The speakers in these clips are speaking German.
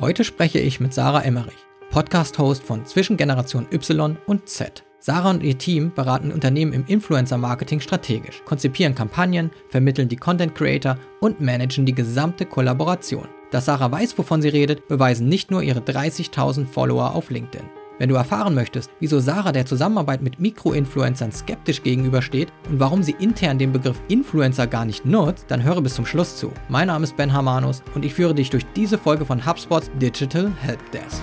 Heute spreche ich mit Sarah Emmerich, Podcast-Host von Zwischen Generation Y und Z. Sarah und ihr Team beraten Unternehmen im Influencer-Marketing strategisch, konzipieren Kampagnen, vermitteln die Content Creator und managen die gesamte Kollaboration. Dass Sarah weiß, wovon sie redet, beweisen nicht nur ihre 30.000 Follower auf LinkedIn. Wenn du erfahren möchtest, wieso Sarah der Zusammenarbeit mit Mikroinfluencern skeptisch gegenübersteht und warum sie intern den Begriff Influencer gar nicht nutzt, dann höre bis zum Schluss zu. Mein Name ist Ben Hamanus und ich führe dich durch diese Folge von HubSpots Digital Helpdesk.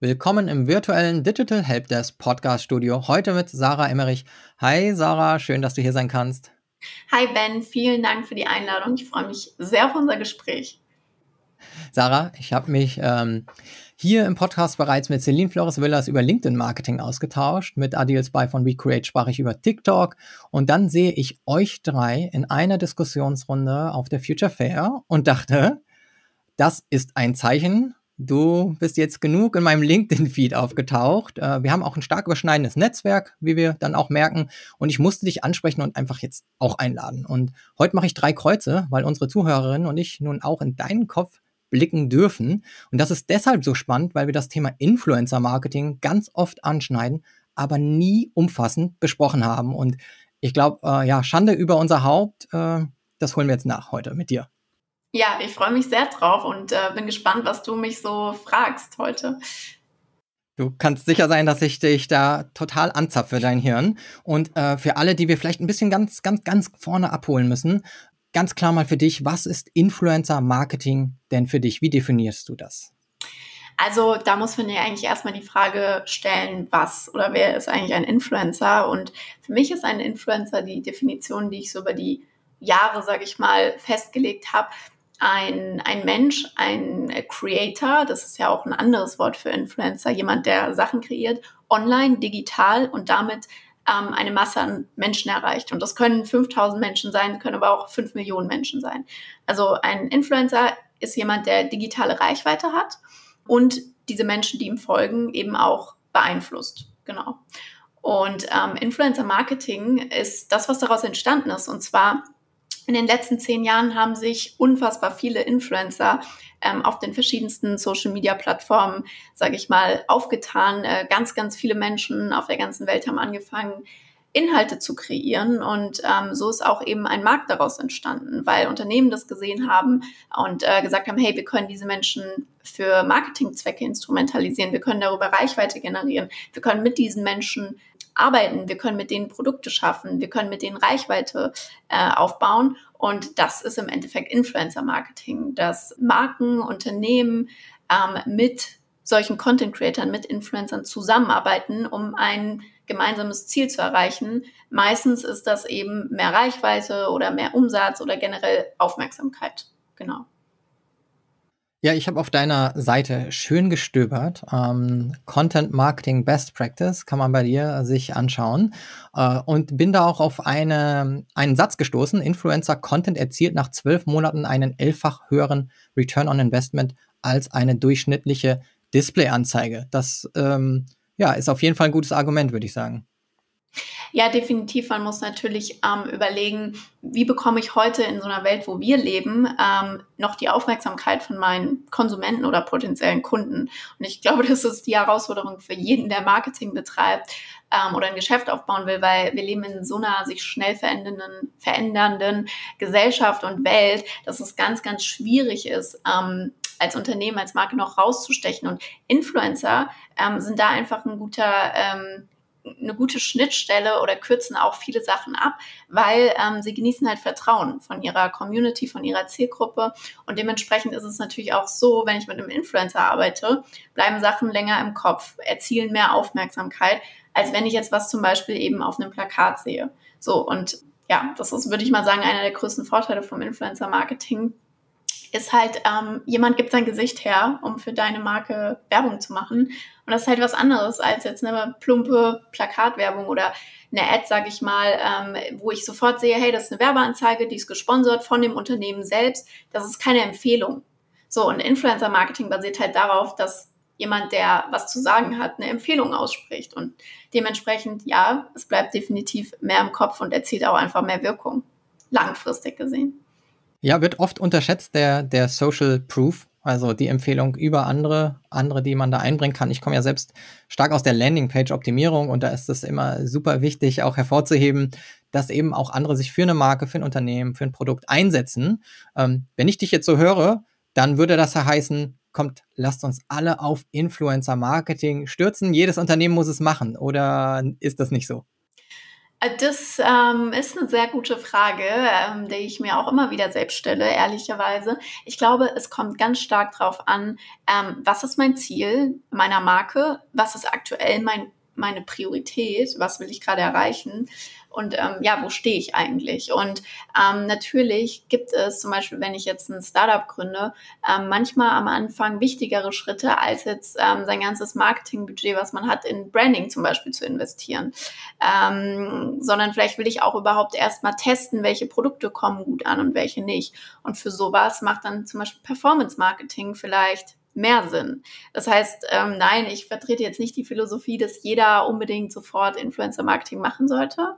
Willkommen im virtuellen Digital Helpdesk Podcast Studio. Heute mit Sarah Emmerich. Hi Sarah, schön, dass du hier sein kannst. Hi Ben, vielen Dank für die Einladung. Ich freue mich sehr auf unser Gespräch. Sarah, ich habe mich ähm, hier im Podcast bereits mit Celine Flores Villas über LinkedIn-Marketing ausgetauscht. Mit Adil Spy von WeCreate sprach ich über TikTok. Und dann sehe ich euch drei in einer Diskussionsrunde auf der Future Fair und dachte, das ist ein Zeichen Du bist jetzt genug in meinem LinkedIn-Feed aufgetaucht. Äh, wir haben auch ein stark überschneidendes Netzwerk, wie wir dann auch merken. Und ich musste dich ansprechen und einfach jetzt auch einladen. Und heute mache ich drei Kreuze, weil unsere Zuhörerinnen und ich nun auch in deinen Kopf blicken dürfen. Und das ist deshalb so spannend, weil wir das Thema Influencer-Marketing ganz oft anschneiden, aber nie umfassend besprochen haben. Und ich glaube, äh, ja, Schande über unser Haupt, äh, das holen wir jetzt nach heute mit dir. Ja, ich freue mich sehr drauf und äh, bin gespannt, was du mich so fragst heute. Du kannst sicher sein, dass ich dich da total anzapfe, dein Hirn. Und äh, für alle, die wir vielleicht ein bisschen ganz, ganz, ganz vorne abholen müssen, ganz klar mal für dich, was ist Influencer-Marketing denn für dich? Wie definierst du das? Also da muss man ja eigentlich erstmal die Frage stellen, was oder wer ist eigentlich ein Influencer? Und für mich ist ein Influencer die Definition, die ich so über die Jahre, sage ich mal, festgelegt habe, ein, ein Mensch, ein Creator, das ist ja auch ein anderes Wort für Influencer, jemand, der Sachen kreiert, online, digital und damit ähm, eine Masse an Menschen erreicht. Und das können 5000 Menschen sein, können aber auch 5 Millionen Menschen sein. Also ein Influencer ist jemand, der digitale Reichweite hat und diese Menschen, die ihm folgen, eben auch beeinflusst. Genau. Und ähm, Influencer Marketing ist das, was daraus entstanden ist. Und zwar in den letzten zehn Jahren haben sich unfassbar viele Influencer ähm, auf den verschiedensten Social-Media-Plattformen, sage ich mal, aufgetan. Äh, ganz, ganz viele Menschen auf der ganzen Welt haben angefangen, Inhalte zu kreieren. Und ähm, so ist auch eben ein Markt daraus entstanden, weil Unternehmen das gesehen haben und äh, gesagt haben, hey, wir können diese Menschen für Marketingzwecke instrumentalisieren, wir können darüber Reichweite generieren, wir können mit diesen Menschen arbeiten, wir können mit denen Produkte schaffen, wir können mit denen Reichweite äh, aufbauen. Und das ist im Endeffekt Influencer-Marketing, dass Marken, Unternehmen ähm, mit solchen Content-Creatern, mit Influencern zusammenarbeiten, um ein gemeinsames Ziel zu erreichen. Meistens ist das eben mehr Reichweite oder mehr Umsatz oder generell Aufmerksamkeit. Genau. Ja, ich habe auf deiner Seite schön gestöbert. Ähm, Content Marketing Best Practice kann man bei dir sich anschauen. Äh, und bin da auch auf eine, einen Satz gestoßen. Influencer Content erzielt nach zwölf Monaten einen elffach höheren Return on Investment als eine durchschnittliche Display-Anzeige. Das ähm, ja, ist auf jeden Fall ein gutes Argument, würde ich sagen. Ja, definitiv. Man muss natürlich ähm, überlegen, wie bekomme ich heute in so einer Welt, wo wir leben, ähm, noch die Aufmerksamkeit von meinen Konsumenten oder potenziellen Kunden. Und ich glaube, das ist die Herausforderung für jeden, der Marketing betreibt ähm, oder ein Geschäft aufbauen will, weil wir leben in so einer sich schnell verändernden, verändernden Gesellschaft und Welt, dass es ganz, ganz schwierig ist, ähm, als Unternehmen, als Marke noch rauszustechen. Und Influencer ähm, sind da einfach ein guter ähm, eine gute Schnittstelle oder kürzen auch viele Sachen ab, weil ähm, sie genießen halt Vertrauen von ihrer Community, von ihrer Zielgruppe. Und dementsprechend ist es natürlich auch so, wenn ich mit einem Influencer arbeite, bleiben Sachen länger im Kopf, erzielen mehr Aufmerksamkeit, als wenn ich jetzt was zum Beispiel eben auf einem Plakat sehe. So, und ja, das ist, würde ich mal sagen, einer der größten Vorteile vom Influencer-Marketing, ist halt, ähm, jemand gibt sein Gesicht her, um für deine Marke Werbung zu machen. Und das ist halt was anderes als jetzt eine plumpe Plakatwerbung oder eine Ad, sage ich mal, ähm, wo ich sofort sehe, hey, das ist eine Werbeanzeige, die ist gesponsert von dem Unternehmen selbst. Das ist keine Empfehlung. So, und Influencer-Marketing basiert halt darauf, dass jemand, der was zu sagen hat, eine Empfehlung ausspricht. Und dementsprechend, ja, es bleibt definitiv mehr im Kopf und erzielt auch einfach mehr Wirkung, langfristig gesehen. Ja, wird oft unterschätzt, der, der Social Proof, also die Empfehlung über andere, andere, die man da einbringen kann. Ich komme ja selbst stark aus der Landingpage-Optimierung und da ist es immer super wichtig, auch hervorzuheben, dass eben auch andere sich für eine Marke, für ein Unternehmen, für ein Produkt einsetzen. Ähm, wenn ich dich jetzt so höre, dann würde das ja heißen, kommt, lasst uns alle auf Influencer-Marketing stürzen. Jedes Unternehmen muss es machen. Oder ist das nicht so? Das ähm, ist eine sehr gute Frage, ähm, die ich mir auch immer wieder selbst stelle, ehrlicherweise. Ich glaube, es kommt ganz stark darauf an, ähm, was ist mein Ziel meiner Marke, was ist aktuell mein, meine Priorität, was will ich gerade erreichen und ähm, ja, wo stehe ich eigentlich? Und ähm, natürlich gibt es zum Beispiel, wenn ich jetzt ein Startup gründe, ähm, manchmal am Anfang wichtigere Schritte, als jetzt ähm, sein ganzes Marketingbudget, was man hat, in Branding zum Beispiel zu investieren. Ähm, sondern vielleicht will ich auch überhaupt erstmal testen, welche Produkte kommen gut an und welche nicht. Und für sowas macht dann zum Beispiel Performance Marketing vielleicht mehr Sinn. Das heißt, ähm, nein, ich vertrete jetzt nicht die Philosophie, dass jeder unbedingt sofort Influencer-Marketing machen sollte.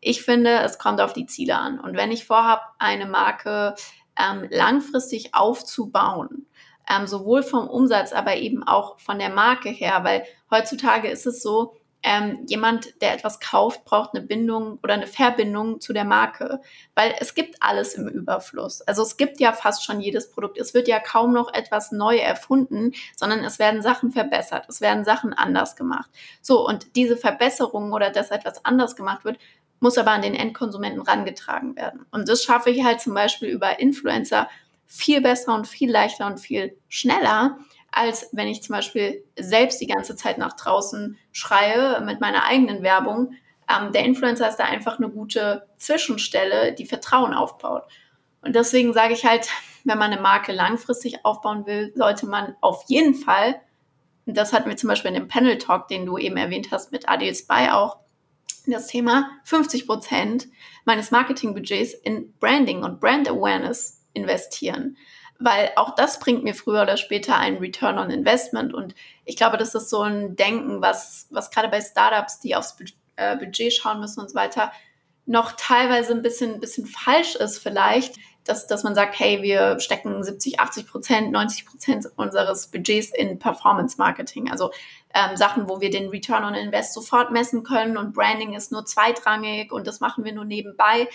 Ich finde, es kommt auf die Ziele an. Und wenn ich vorhabe, eine Marke ähm, langfristig aufzubauen, ähm, sowohl vom Umsatz, aber eben auch von der Marke her, weil heutzutage ist es so, ähm, jemand, der etwas kauft, braucht eine Bindung oder eine Verbindung zu der Marke, weil es gibt alles im Überfluss. Also es gibt ja fast schon jedes Produkt. Es wird ja kaum noch etwas neu erfunden, sondern es werden Sachen verbessert, es werden Sachen anders gemacht. So, und diese Verbesserungen oder dass etwas anders gemacht wird, muss aber an den Endkonsumenten rangetragen werden. Und das schaffe ich halt zum Beispiel über Influencer viel besser und viel leichter und viel schneller, als wenn ich zum Beispiel selbst die ganze Zeit nach draußen schreie mit meiner eigenen Werbung. Ähm, der Influencer ist da einfach eine gute Zwischenstelle, die Vertrauen aufbaut. Und deswegen sage ich halt, wenn man eine Marke langfristig aufbauen will, sollte man auf jeden Fall, und das hatten wir zum Beispiel in dem Panel Talk, den du eben erwähnt hast, mit Adil Spy auch, das Thema 50 Prozent meines Marketingbudgets in Branding und Brand Awareness investieren weil auch das bringt mir früher oder später einen Return on Investment. Und ich glaube, das ist so ein Denken, was, was gerade bei Startups, die aufs äh, Budget schauen müssen und so weiter, noch teilweise ein bisschen, bisschen falsch ist vielleicht, dass, dass man sagt, hey, wir stecken 70, 80 Prozent, 90 Prozent unseres Budgets in Performance Marketing. Also ähm, Sachen, wo wir den Return on Invest sofort messen können und Branding ist nur zweitrangig und das machen wir nur nebenbei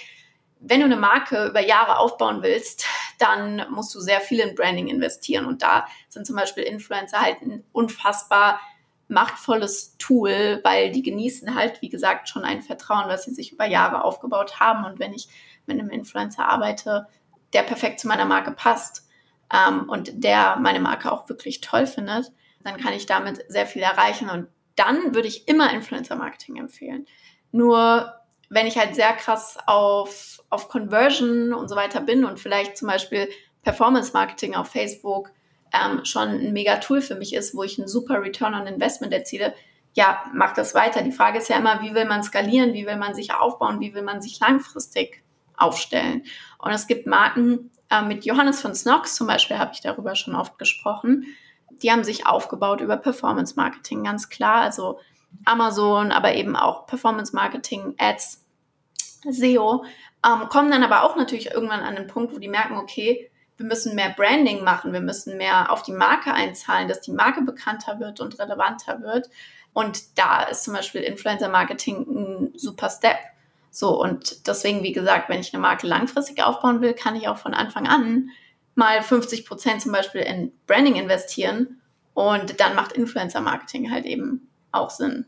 wenn du eine Marke über Jahre aufbauen willst, dann musst du sehr viel in Branding investieren. Und da sind zum Beispiel Influencer halt ein unfassbar machtvolles Tool, weil die genießen halt, wie gesagt, schon ein Vertrauen, was sie sich über Jahre aufgebaut haben. Und wenn ich mit einem Influencer arbeite, der perfekt zu meiner Marke passt ähm, und der meine Marke auch wirklich toll findet, dann kann ich damit sehr viel erreichen. Und dann würde ich immer Influencer-Marketing empfehlen. Nur wenn ich halt sehr krass auf, auf Conversion und so weiter bin und vielleicht zum Beispiel Performance Marketing auf Facebook ähm, schon ein mega Tool für mich ist, wo ich einen super Return on Investment erziele, ja, mach das weiter. Die Frage ist ja immer, wie will man skalieren, wie will man sich aufbauen, wie will man sich langfristig aufstellen. Und es gibt Marken, äh, mit Johannes von Snox zum Beispiel habe ich darüber schon oft gesprochen, die haben sich aufgebaut über Performance Marketing, ganz klar. Also Amazon, aber eben auch Performance Marketing, Ads, SEO, ähm, kommen dann aber auch natürlich irgendwann an den Punkt, wo die merken, okay, wir müssen mehr Branding machen, wir müssen mehr auf die Marke einzahlen, dass die Marke bekannter wird und relevanter wird. Und da ist zum Beispiel Influencer Marketing ein super Step. So, und deswegen, wie gesagt, wenn ich eine Marke langfristig aufbauen will, kann ich auch von Anfang an mal 50 Prozent zum Beispiel in Branding investieren und dann macht Influencer Marketing halt eben auch Sinn.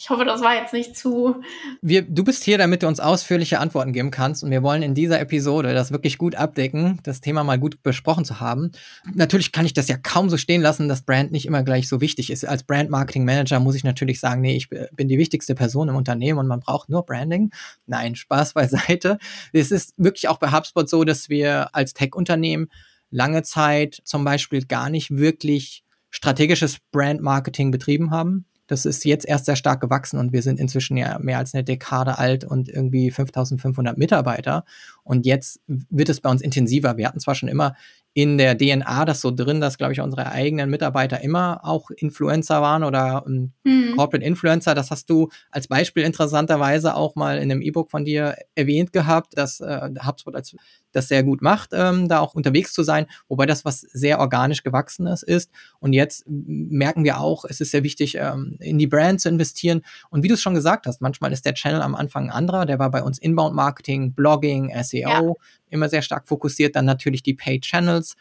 Ich hoffe, das war jetzt nicht zu. Wir, du bist hier, damit du uns ausführliche Antworten geben kannst. Und wir wollen in dieser Episode das wirklich gut abdecken, das Thema mal gut besprochen zu haben. Natürlich kann ich das ja kaum so stehen lassen, dass Brand nicht immer gleich so wichtig ist. Als Brand Marketing Manager muss ich natürlich sagen, nee, ich bin die wichtigste Person im Unternehmen und man braucht nur Branding. Nein, Spaß beiseite. Es ist wirklich auch bei HubSpot so, dass wir als Tech-Unternehmen lange Zeit zum Beispiel gar nicht wirklich strategisches Brand Marketing betrieben haben. Das ist jetzt erst sehr stark gewachsen und wir sind inzwischen ja mehr als eine Dekade alt und irgendwie 5500 Mitarbeiter. Und jetzt wird es bei uns intensiver. Wir hatten zwar schon immer in der DNA das so drin, dass, glaube ich, unsere eigenen Mitarbeiter immer auch Influencer waren oder ähm, mhm. Corporate Influencer. Das hast du als Beispiel interessanterweise auch mal in einem E-Book von dir erwähnt gehabt, dass äh, HubSpot als das sehr gut macht, ähm, da auch unterwegs zu sein, wobei das was sehr organisch gewachsenes ist. Und jetzt merken wir auch, es ist sehr wichtig, ähm, in die Brand zu investieren. Und wie du es schon gesagt hast, manchmal ist der Channel am Anfang ein anderer. Der war bei uns Inbound Marketing, Blogging, SEO, ja. immer sehr stark fokussiert. Dann natürlich die Paid Channels.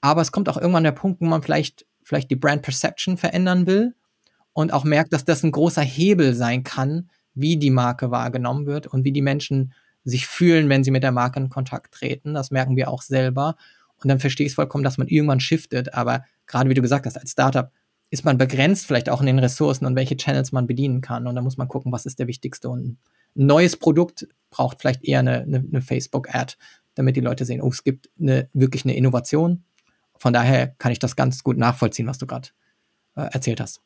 Aber es kommt auch irgendwann der Punkt, wo man vielleicht, vielleicht die Brand Perception verändern will und auch merkt, dass das ein großer Hebel sein kann, wie die Marke wahrgenommen wird und wie die Menschen sich fühlen, wenn sie mit der Marke in Kontakt treten. Das merken wir auch selber. Und dann verstehe ich es vollkommen, dass man irgendwann shiftet. Aber gerade wie du gesagt hast, als Startup ist man begrenzt vielleicht auch in den Ressourcen und welche Channels man bedienen kann. Und da muss man gucken, was ist der wichtigste. Und ein neues Produkt braucht vielleicht eher eine, eine, eine Facebook-Ad, damit die Leute sehen, oh, es gibt eine, wirklich eine Innovation. Von daher kann ich das ganz gut nachvollziehen, was du gerade äh, erzählt hast.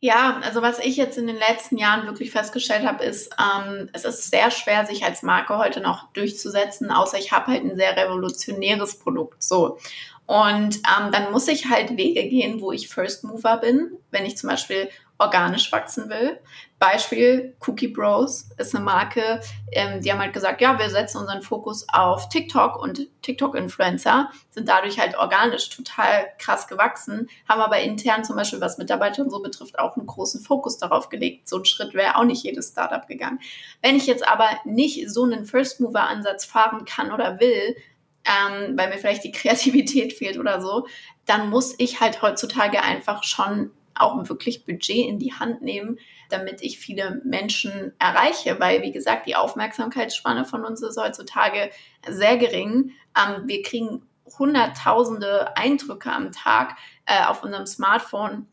Ja, also was ich jetzt in den letzten Jahren wirklich festgestellt habe, ist, ähm, es ist sehr schwer, sich als Marke heute noch durchzusetzen, außer ich habe halt ein sehr revolutionäres Produkt. So. Und ähm, dann muss ich halt Wege gehen, wo ich First Mover bin, wenn ich zum Beispiel organisch wachsen will. Beispiel Cookie Bros ist eine Marke, ähm, die haben halt gesagt, ja, wir setzen unseren Fokus auf TikTok und TikTok-Influencer sind dadurch halt organisch total krass gewachsen, haben aber intern zum Beispiel, was Mitarbeiter und so betrifft, auch einen großen Fokus darauf gelegt. So ein Schritt wäre auch nicht jedes Startup gegangen. Wenn ich jetzt aber nicht so einen First-Mover-Ansatz fahren kann oder will, ähm, weil mir vielleicht die Kreativität fehlt oder so, dann muss ich halt heutzutage einfach schon auch wirklich Budget in die Hand nehmen, damit ich viele Menschen erreiche, weil wie gesagt, die Aufmerksamkeitsspanne von uns ist heutzutage sehr gering. Ähm, wir kriegen hunderttausende Eindrücke am Tag äh, auf unserem Smartphone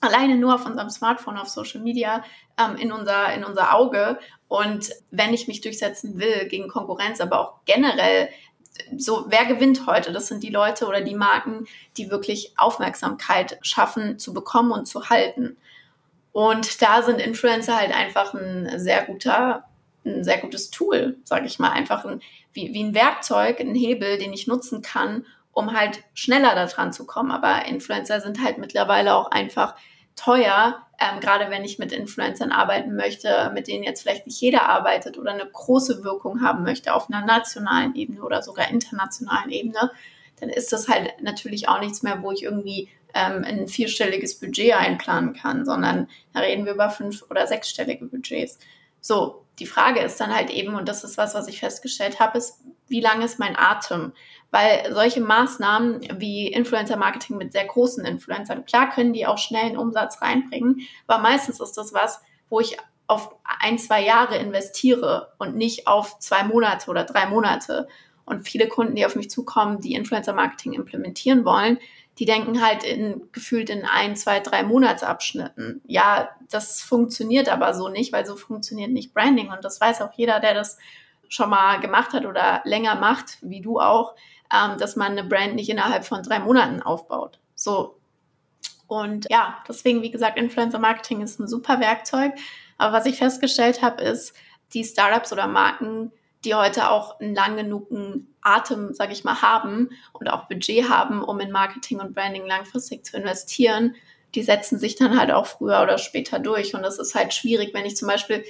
alleine nur auf unserem Smartphone, auf Social Media, ähm, in, unser, in unser Auge. Und wenn ich mich durchsetzen will gegen Konkurrenz, aber auch generell so, wer gewinnt heute? Das sind die Leute oder die Marken, die wirklich Aufmerksamkeit schaffen zu bekommen und zu halten. Und da sind Influencer halt einfach ein sehr guter, ein sehr gutes Tool, sage ich mal, einfach ein, wie, wie ein Werkzeug, ein Hebel, den ich nutzen kann, um halt schneller daran zu kommen. Aber Influencer sind halt mittlerweile auch einfach teuer, ähm, gerade wenn ich mit Influencern arbeiten möchte, mit denen jetzt vielleicht nicht jeder arbeitet oder eine große Wirkung haben möchte auf einer nationalen Ebene oder sogar internationalen Ebene, dann ist das halt natürlich auch nichts mehr, wo ich irgendwie ähm, ein vierstelliges Budget einplanen kann, sondern da reden wir über fünf- oder sechsstellige Budgets. So, die Frage ist dann halt eben, und das ist was, was ich festgestellt habe, ist, wie lang ist mein Atem? Weil solche Maßnahmen wie Influencer-Marketing mit sehr großen Influencern, klar können die auch schnell einen Umsatz reinbringen, aber meistens ist das was, wo ich auf ein, zwei Jahre investiere und nicht auf zwei Monate oder drei Monate. Und viele Kunden, die auf mich zukommen, die Influencer-Marketing implementieren wollen, die denken halt in, gefühlt in ein, zwei, drei Monatsabschnitten. Ja, das funktioniert aber so nicht, weil so funktioniert nicht Branding. Und das weiß auch jeder, der das schon mal gemacht hat oder länger macht, wie du auch ähm, dass man eine Brand nicht innerhalb von drei Monaten aufbaut. So. Und ja, deswegen, wie gesagt, Influencer Marketing ist ein super Werkzeug. Aber was ich festgestellt habe, ist, die Startups oder Marken, die heute auch einen lang genugen Atem, sage ich mal, haben und auch Budget haben, um in Marketing und Branding langfristig zu investieren, die setzen sich dann halt auch früher oder später durch. Und das ist halt schwierig, wenn ich zum Beispiel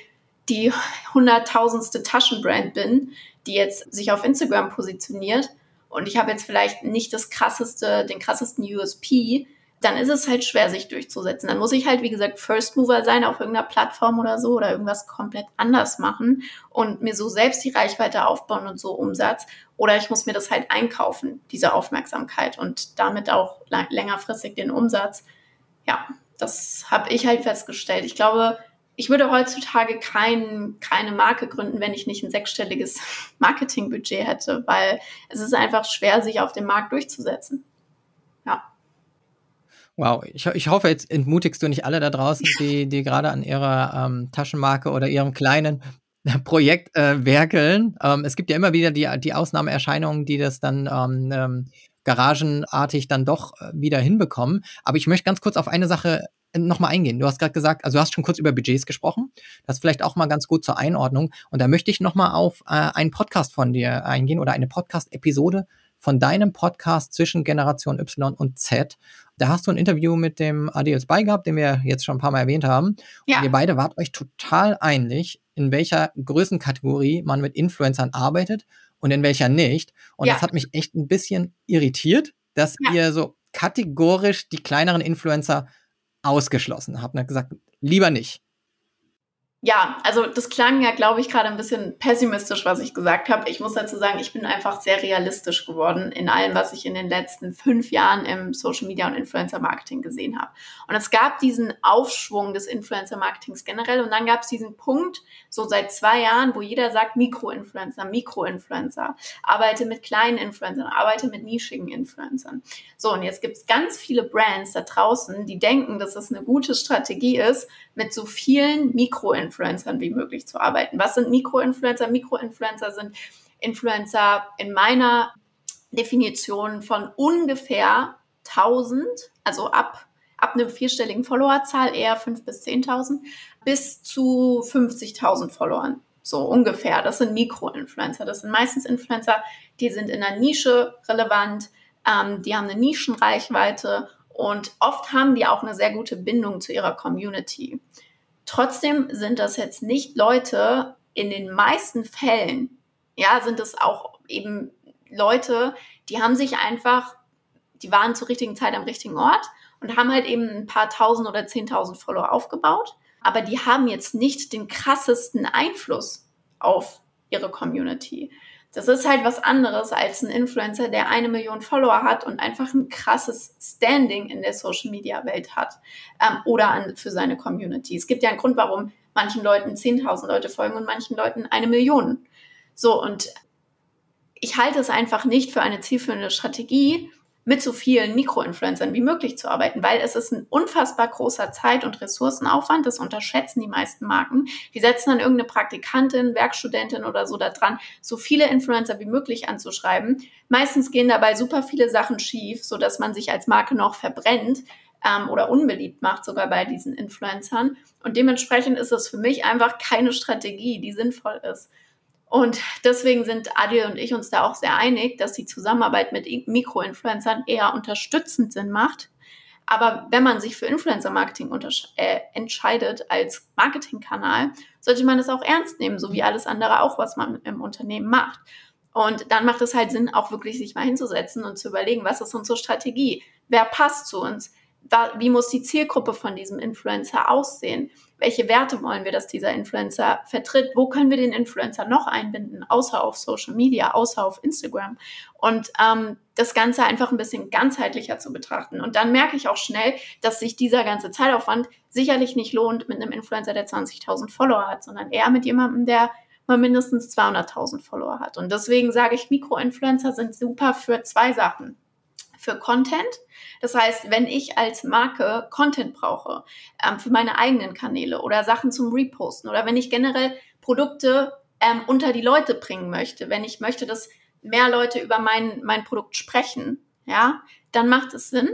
die hunderttausendste Taschenbrand bin, die jetzt sich auf Instagram positioniert und ich habe jetzt vielleicht nicht das krasseste, den krassesten USP, dann ist es halt schwer, sich durchzusetzen. Dann muss ich halt, wie gesagt, First Mover sein auf irgendeiner Plattform oder so oder irgendwas komplett anders machen und mir so selbst die Reichweite aufbauen und so Umsatz. Oder ich muss mir das halt einkaufen, diese Aufmerksamkeit und damit auch längerfristig den Umsatz. Ja, das habe ich halt festgestellt. Ich glaube, ich würde heutzutage kein, keine Marke gründen, wenn ich nicht ein sechsstelliges Marketingbudget hätte, weil es ist einfach schwer, sich auf dem Markt durchzusetzen. Wow, ich, ich hoffe, jetzt entmutigst du nicht alle da draußen, die, die gerade an ihrer ähm, Taschenmarke oder ihrem kleinen Projekt äh, werkeln. Ähm, es gibt ja immer wieder die, die Ausnahmeerscheinungen, die das dann ähm, ähm, garagenartig dann doch äh, wieder hinbekommen. Aber ich möchte ganz kurz auf eine Sache nochmal eingehen. Du hast gerade gesagt, also du hast schon kurz über Budgets gesprochen. Das ist vielleicht auch mal ganz gut zur Einordnung. Und da möchte ich nochmal auf äh, einen Podcast von dir eingehen oder eine Podcast-Episode von deinem Podcast zwischen Generation Y und Z. Da hast du ein Interview mit dem Adils Bay gehabt, den wir jetzt schon ein paar Mal erwähnt haben. Ja. Und ihr beide wart euch total einig, in welcher Größenkategorie man mit Influencern arbeitet und in welcher nicht. Und ja. das hat mich echt ein bisschen irritiert, dass ja. ihr so kategorisch die kleineren Influencer ausgeschlossen habe. Und hat gesagt, lieber nicht ja, also das klang ja, glaube ich, gerade ein bisschen pessimistisch, was ich gesagt habe. Ich muss dazu sagen, ich bin einfach sehr realistisch geworden in allem, was ich in den letzten fünf Jahren im Social Media und Influencer Marketing gesehen habe. Und es gab diesen Aufschwung des Influencer Marketings generell und dann gab es diesen Punkt, so seit zwei Jahren, wo jeder sagt, Mikroinfluencer, Mikroinfluencer, arbeite mit kleinen Influencern, arbeite mit nischigen Influencern. So, und jetzt gibt es ganz viele Brands da draußen, die denken, dass das eine gute Strategie ist, mit so vielen Mikroinfluencern wie möglich zu arbeiten. Was sind Mikroinfluencer? Mikroinfluencer sind Influencer in meiner Definition von ungefähr 1000, also ab, ab einem vierstelligen Followerzahl, eher 5.000 bis 10.000, bis zu 50.000 Followern. So ungefähr. Das sind Mikroinfluencer. Das sind meistens Influencer, die sind in einer Nische relevant, ähm, die haben eine Nischenreichweite und oft haben die auch eine sehr gute Bindung zu ihrer Community. Trotzdem sind das jetzt nicht Leute, in den meisten Fällen, ja, sind es auch eben Leute, die haben sich einfach, die waren zur richtigen Zeit am richtigen Ort und haben halt eben ein paar tausend oder zehntausend Follower aufgebaut. Aber die haben jetzt nicht den krassesten Einfluss auf ihre Community. Das ist halt was anderes als ein Influencer, der eine Million Follower hat und einfach ein krasses Standing in der Social Media Welt hat ähm, oder an, für seine Community. Es gibt ja einen Grund, warum manchen Leuten 10.000 Leute folgen und manchen Leuten eine Million. So, und ich halte es einfach nicht für eine zielführende Strategie, mit so vielen Mikroinfluencern wie möglich zu arbeiten, weil es ist ein unfassbar großer Zeit- und Ressourcenaufwand. Das unterschätzen die meisten Marken. Die setzen dann irgendeine Praktikantin, Werkstudentin oder so da dran, so viele Influencer wie möglich anzuschreiben. Meistens gehen dabei super viele Sachen schief, so dass man sich als Marke noch verbrennt ähm, oder unbeliebt macht, sogar bei diesen Influencern. Und dementsprechend ist es für mich einfach keine Strategie, die sinnvoll ist. Und deswegen sind Adil und ich uns da auch sehr einig, dass die Zusammenarbeit mit Mikroinfluencern eher unterstützend Sinn macht. Aber wenn man sich für Influencer-Marketing äh, entscheidet als Marketingkanal, sollte man das auch ernst nehmen, so wie alles andere auch, was man im Unternehmen macht. Und dann macht es halt Sinn, auch wirklich sich mal hinzusetzen und zu überlegen, was ist unsere Strategie? Wer passt zu uns? Wie muss die Zielgruppe von diesem Influencer aussehen? welche Werte wollen wir, dass dieser Influencer vertritt, wo können wir den Influencer noch einbinden, außer auf Social Media, außer auf Instagram. Und ähm, das Ganze einfach ein bisschen ganzheitlicher zu betrachten. Und dann merke ich auch schnell, dass sich dieser ganze Zeitaufwand sicherlich nicht lohnt mit einem Influencer, der 20.000 Follower hat, sondern eher mit jemandem, der mal mindestens 200.000 Follower hat. Und deswegen sage ich, Mikroinfluencer sind super für zwei Sachen für Content. Das heißt, wenn ich als Marke Content brauche ähm, für meine eigenen Kanäle oder Sachen zum Reposten oder wenn ich generell Produkte ähm, unter die Leute bringen möchte, wenn ich möchte, dass mehr Leute über mein, mein Produkt sprechen, ja, dann macht es Sinn.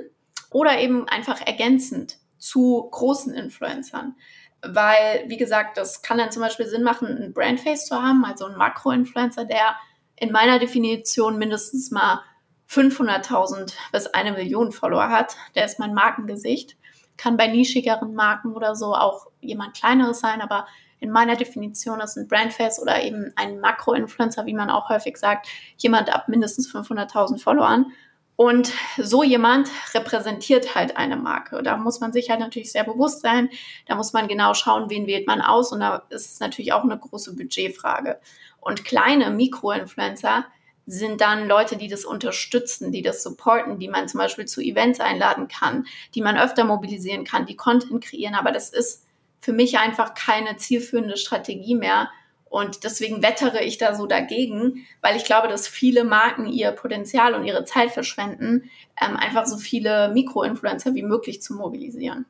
Oder eben einfach ergänzend zu großen Influencern. Weil, wie gesagt, das kann dann zum Beispiel Sinn machen, ein Brandface zu haben, also ein Makro-Influencer, der in meiner Definition mindestens mal 500.000 bis eine Million Follower hat, der ist mein Markengesicht. Kann bei nischigeren Marken oder so auch jemand kleineres sein, aber in meiner Definition ist ein Brandface oder eben ein Makro-Influencer, wie man auch häufig sagt, jemand ab mindestens 500.000 Followern. Und so jemand repräsentiert halt eine Marke. Da muss man sich halt natürlich sehr bewusst sein. Da muss man genau schauen, wen wählt man aus. Und da ist es natürlich auch eine große Budgetfrage. Und kleine Mikro-Influencer, sind dann Leute, die das unterstützen, die das supporten, die man zum Beispiel zu Events einladen kann, die man öfter mobilisieren kann, die Content kreieren. Aber das ist für mich einfach keine zielführende Strategie mehr. Und deswegen wettere ich da so dagegen, weil ich glaube, dass viele Marken ihr Potenzial und ihre Zeit verschwenden, ähm, einfach so viele Mikroinfluencer wie möglich zu mobilisieren.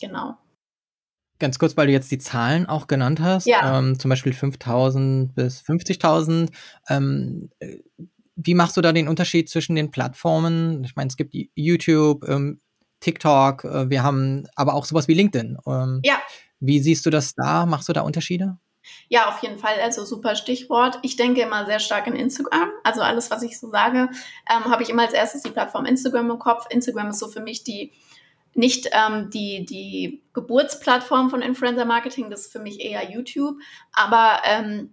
Genau. Ganz kurz, weil du jetzt die Zahlen auch genannt hast, ja. ähm, zum Beispiel 5000 bis 50.000. Ähm, wie machst du da den Unterschied zwischen den Plattformen? Ich meine, es gibt YouTube, ähm, TikTok, äh, wir haben aber auch sowas wie LinkedIn. Ähm, ja. Wie siehst du das da? Machst du da Unterschiede? Ja, auf jeden Fall. Also super Stichwort. Ich denke immer sehr stark in Instagram. Also alles, was ich so sage, ähm, habe ich immer als erstes die Plattform Instagram im Kopf. Instagram ist so für mich die nicht ähm, die, die Geburtsplattform von Influencer Marketing, das ist für mich eher YouTube. Aber ähm,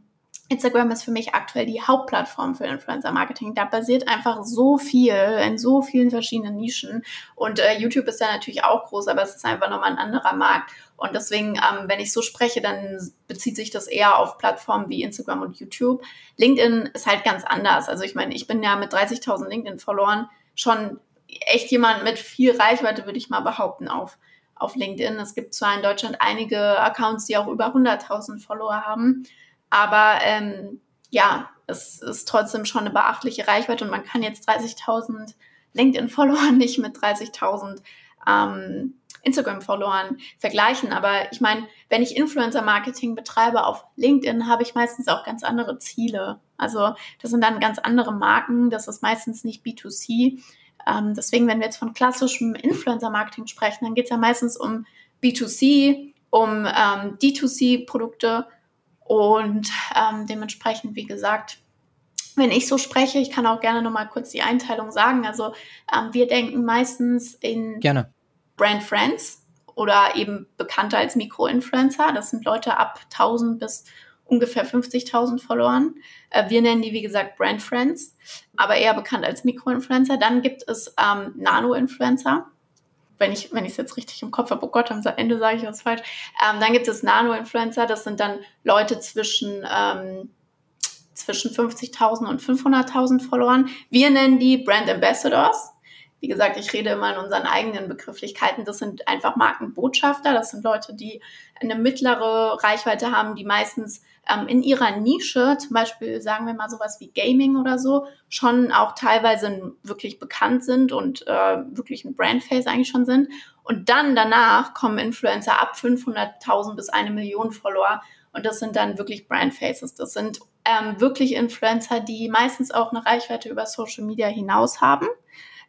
Instagram ist für mich aktuell die Hauptplattform für Influencer Marketing. Da basiert einfach so viel in so vielen verschiedenen Nischen. Und äh, YouTube ist ja natürlich auch groß, aber es ist einfach nochmal ein anderer Markt. Und deswegen, ähm, wenn ich so spreche, dann bezieht sich das eher auf Plattformen wie Instagram und YouTube. LinkedIn ist halt ganz anders. Also ich meine, ich bin ja mit 30.000 LinkedIn-Followern schon echt jemand mit viel Reichweite, würde ich mal behaupten, auf, auf LinkedIn. Es gibt zwar in Deutschland einige Accounts, die auch über 100.000 Follower haben, aber ähm, ja, es ist trotzdem schon eine beachtliche Reichweite und man kann jetzt 30.000 LinkedIn-Follower nicht mit 30.000 ähm, Instagram-Followern vergleichen. Aber ich meine, wenn ich Influencer-Marketing betreibe auf LinkedIn, habe ich meistens auch ganz andere Ziele. Also das sind dann ganz andere Marken, das ist meistens nicht B2C. Ähm, deswegen, wenn wir jetzt von klassischem Influencer-Marketing sprechen, dann geht es ja meistens um B2C, um ähm, D2C-Produkte und ähm, dementsprechend, wie gesagt, wenn ich so spreche, ich kann auch gerne nochmal kurz die Einteilung sagen. Also ähm, wir denken meistens in gerne. Brand Friends oder eben bekannter als Mikroinfluencer. Das sind Leute ab 1000 bis ungefähr 50.000 Followern. Äh, wir nennen die, wie gesagt, Brand Friends, aber eher bekannt als Mikroinfluencer. Dann gibt es ähm, Nano-Influencer. Wenn ich es jetzt richtig im Kopf habe, oh Gott, am Ende sage ich was falsch. Ähm, dann gibt es Nano-Influencer, das sind dann Leute zwischen, ähm, zwischen 50.000 und 500.000 Followern. Wir nennen die Brand Ambassadors. Wie gesagt, ich rede immer in unseren eigenen Begrifflichkeiten. Das sind einfach Markenbotschafter. Das sind Leute, die eine mittlere Reichweite haben, die meistens ähm, in ihrer Nische, zum Beispiel sagen wir mal sowas wie Gaming oder so, schon auch teilweise wirklich bekannt sind und äh, wirklich ein Brandface eigentlich schon sind. Und dann danach kommen Influencer ab 500.000 bis eine Million Follower. Und das sind dann wirklich Brandfaces. Das sind ähm, wirklich Influencer, die meistens auch eine Reichweite über Social Media hinaus haben.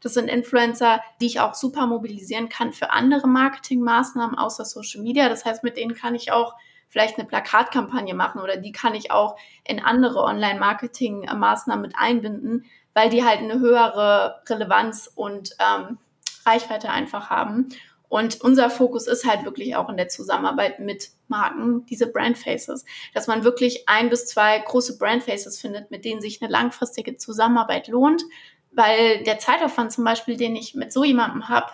Das sind Influencer, die ich auch super mobilisieren kann für andere Marketingmaßnahmen außer Social Media. Das heißt, mit denen kann ich auch vielleicht eine Plakatkampagne machen oder die kann ich auch in andere Online-Marketing-Maßnahmen mit einbinden, weil die halt eine höhere Relevanz und ähm, Reichweite einfach haben. Und unser Fokus ist halt wirklich auch in der Zusammenarbeit mit Marken, diese Brandfaces, dass man wirklich ein bis zwei große Brandfaces findet, mit denen sich eine langfristige Zusammenarbeit lohnt, weil der Zeitaufwand zum Beispiel, den ich mit so jemandem habe,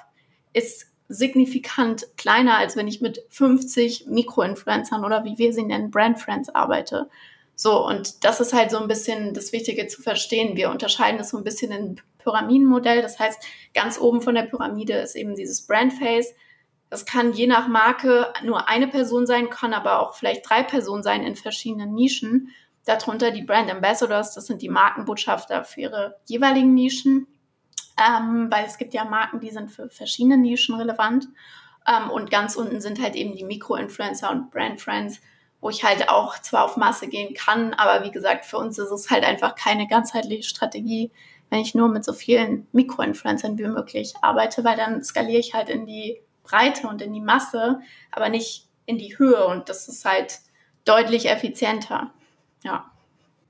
ist signifikant kleiner, als wenn ich mit 50 Mikroinfluencern oder wie wir sie nennen, Brandfriends arbeite. So, und das ist halt so ein bisschen das Wichtige zu verstehen. Wir unterscheiden das so ein bisschen in Pyramidenmodell. Das heißt, ganz oben von der Pyramide ist eben dieses Brandface. Das kann je nach Marke nur eine Person sein, kann aber auch vielleicht drei Personen sein in verschiedenen Nischen. Darunter die Brand Ambassadors, das sind die Markenbotschafter für ihre jeweiligen Nischen, ähm, weil es gibt ja Marken, die sind für verschiedene Nischen relevant. Ähm, und ganz unten sind halt eben die Mikroinfluencer und Brand Friends, wo ich halt auch zwar auf Masse gehen kann, aber wie gesagt, für uns ist es halt einfach keine ganzheitliche Strategie, wenn ich nur mit so vielen Mikroinfluencern wie möglich arbeite, weil dann skaliere ich halt in die Breite und in die Masse, aber nicht in die Höhe und das ist halt deutlich effizienter. Ja.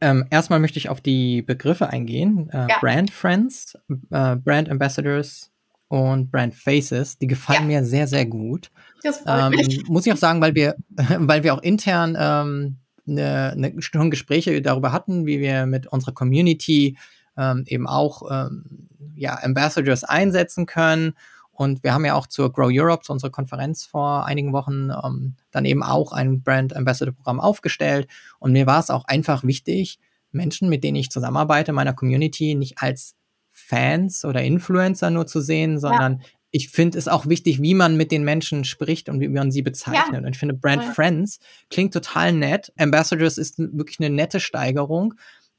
Ähm, erstmal möchte ich auf die Begriffe eingehen. Äh, ja. Brand Friends, äh, Brand Ambassadors und Brand Faces. Die gefallen ja. mir sehr, sehr gut. Das ähm, muss ich auch sagen, weil wir, weil wir auch intern ähm, ne, ne, schon Gespräche darüber hatten, wie wir mit unserer Community ähm, eben auch ähm, ja, Ambassadors einsetzen können und wir haben ja auch zur Grow Europe, zu unserer Konferenz vor einigen Wochen, ähm, dann eben auch ein Brand Ambassador Programm aufgestellt. Und mir war es auch einfach wichtig, Menschen, mit denen ich zusammenarbeite, meiner Community, nicht als Fans oder Influencer nur zu sehen, sondern ja. ich finde es auch wichtig, wie man mit den Menschen spricht und wie man sie bezeichnet. Ja. Und ich finde, Brand ja. Friends klingt total nett. Ambassadors ist wirklich eine nette Steigerung.